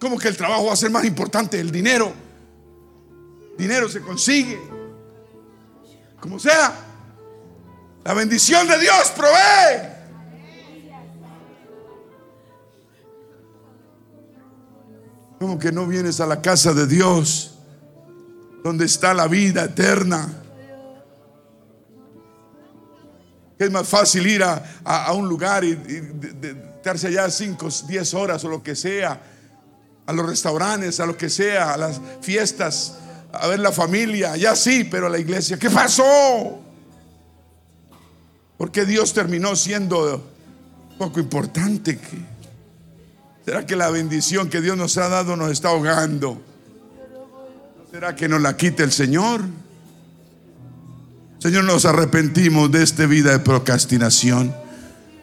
Como que el trabajo va a ser más importante, el dinero. Dinero se consigue. Como sea. La bendición de Dios provee. ¿Cómo que no vienes a la casa de Dios? Donde está la vida eterna. es más fácil ir a, un lugar y, estarse allá 5, 10 horas o lo que sea, a los restaurantes, a lo que sea, a las fiestas, a ver la familia, ya sí, pero a la iglesia, ¿qué pasó? Porque Dios terminó siendo poco importante. ¿Será que la bendición que Dios nos ha dado nos está ahogando? ¿Será que nos la quite el Señor? Señor, nos arrepentimos de esta vida de procrastinación.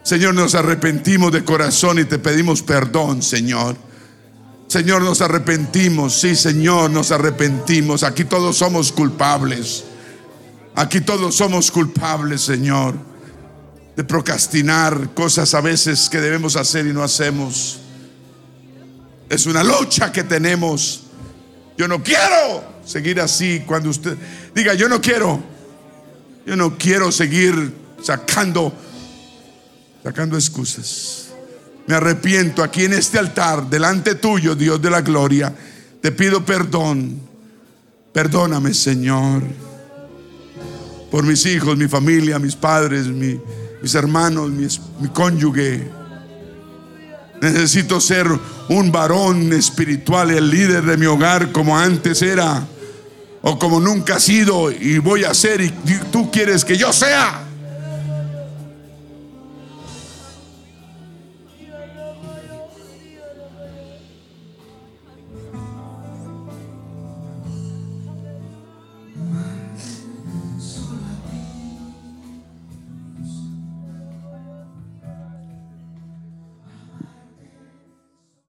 Señor, nos arrepentimos de corazón y te pedimos perdón, Señor. Señor, nos arrepentimos. Sí, Señor, nos arrepentimos. Aquí todos somos culpables. Aquí todos somos culpables, Señor, de procrastinar cosas a veces que debemos hacer y no hacemos. Es una lucha que tenemos. Yo no quiero seguir así cuando usted diga, yo no quiero. Yo no quiero seguir sacando, sacando excusas. Me arrepiento aquí en este altar, delante tuyo, Dios de la gloria. Te pido perdón. Perdóname, Señor, por mis hijos, mi familia, mis padres, mis hermanos, mi cónyuge. Necesito ser un varón espiritual, el líder de mi hogar como antes era o como nunca ha sido y voy a ser y tú quieres que yo sea.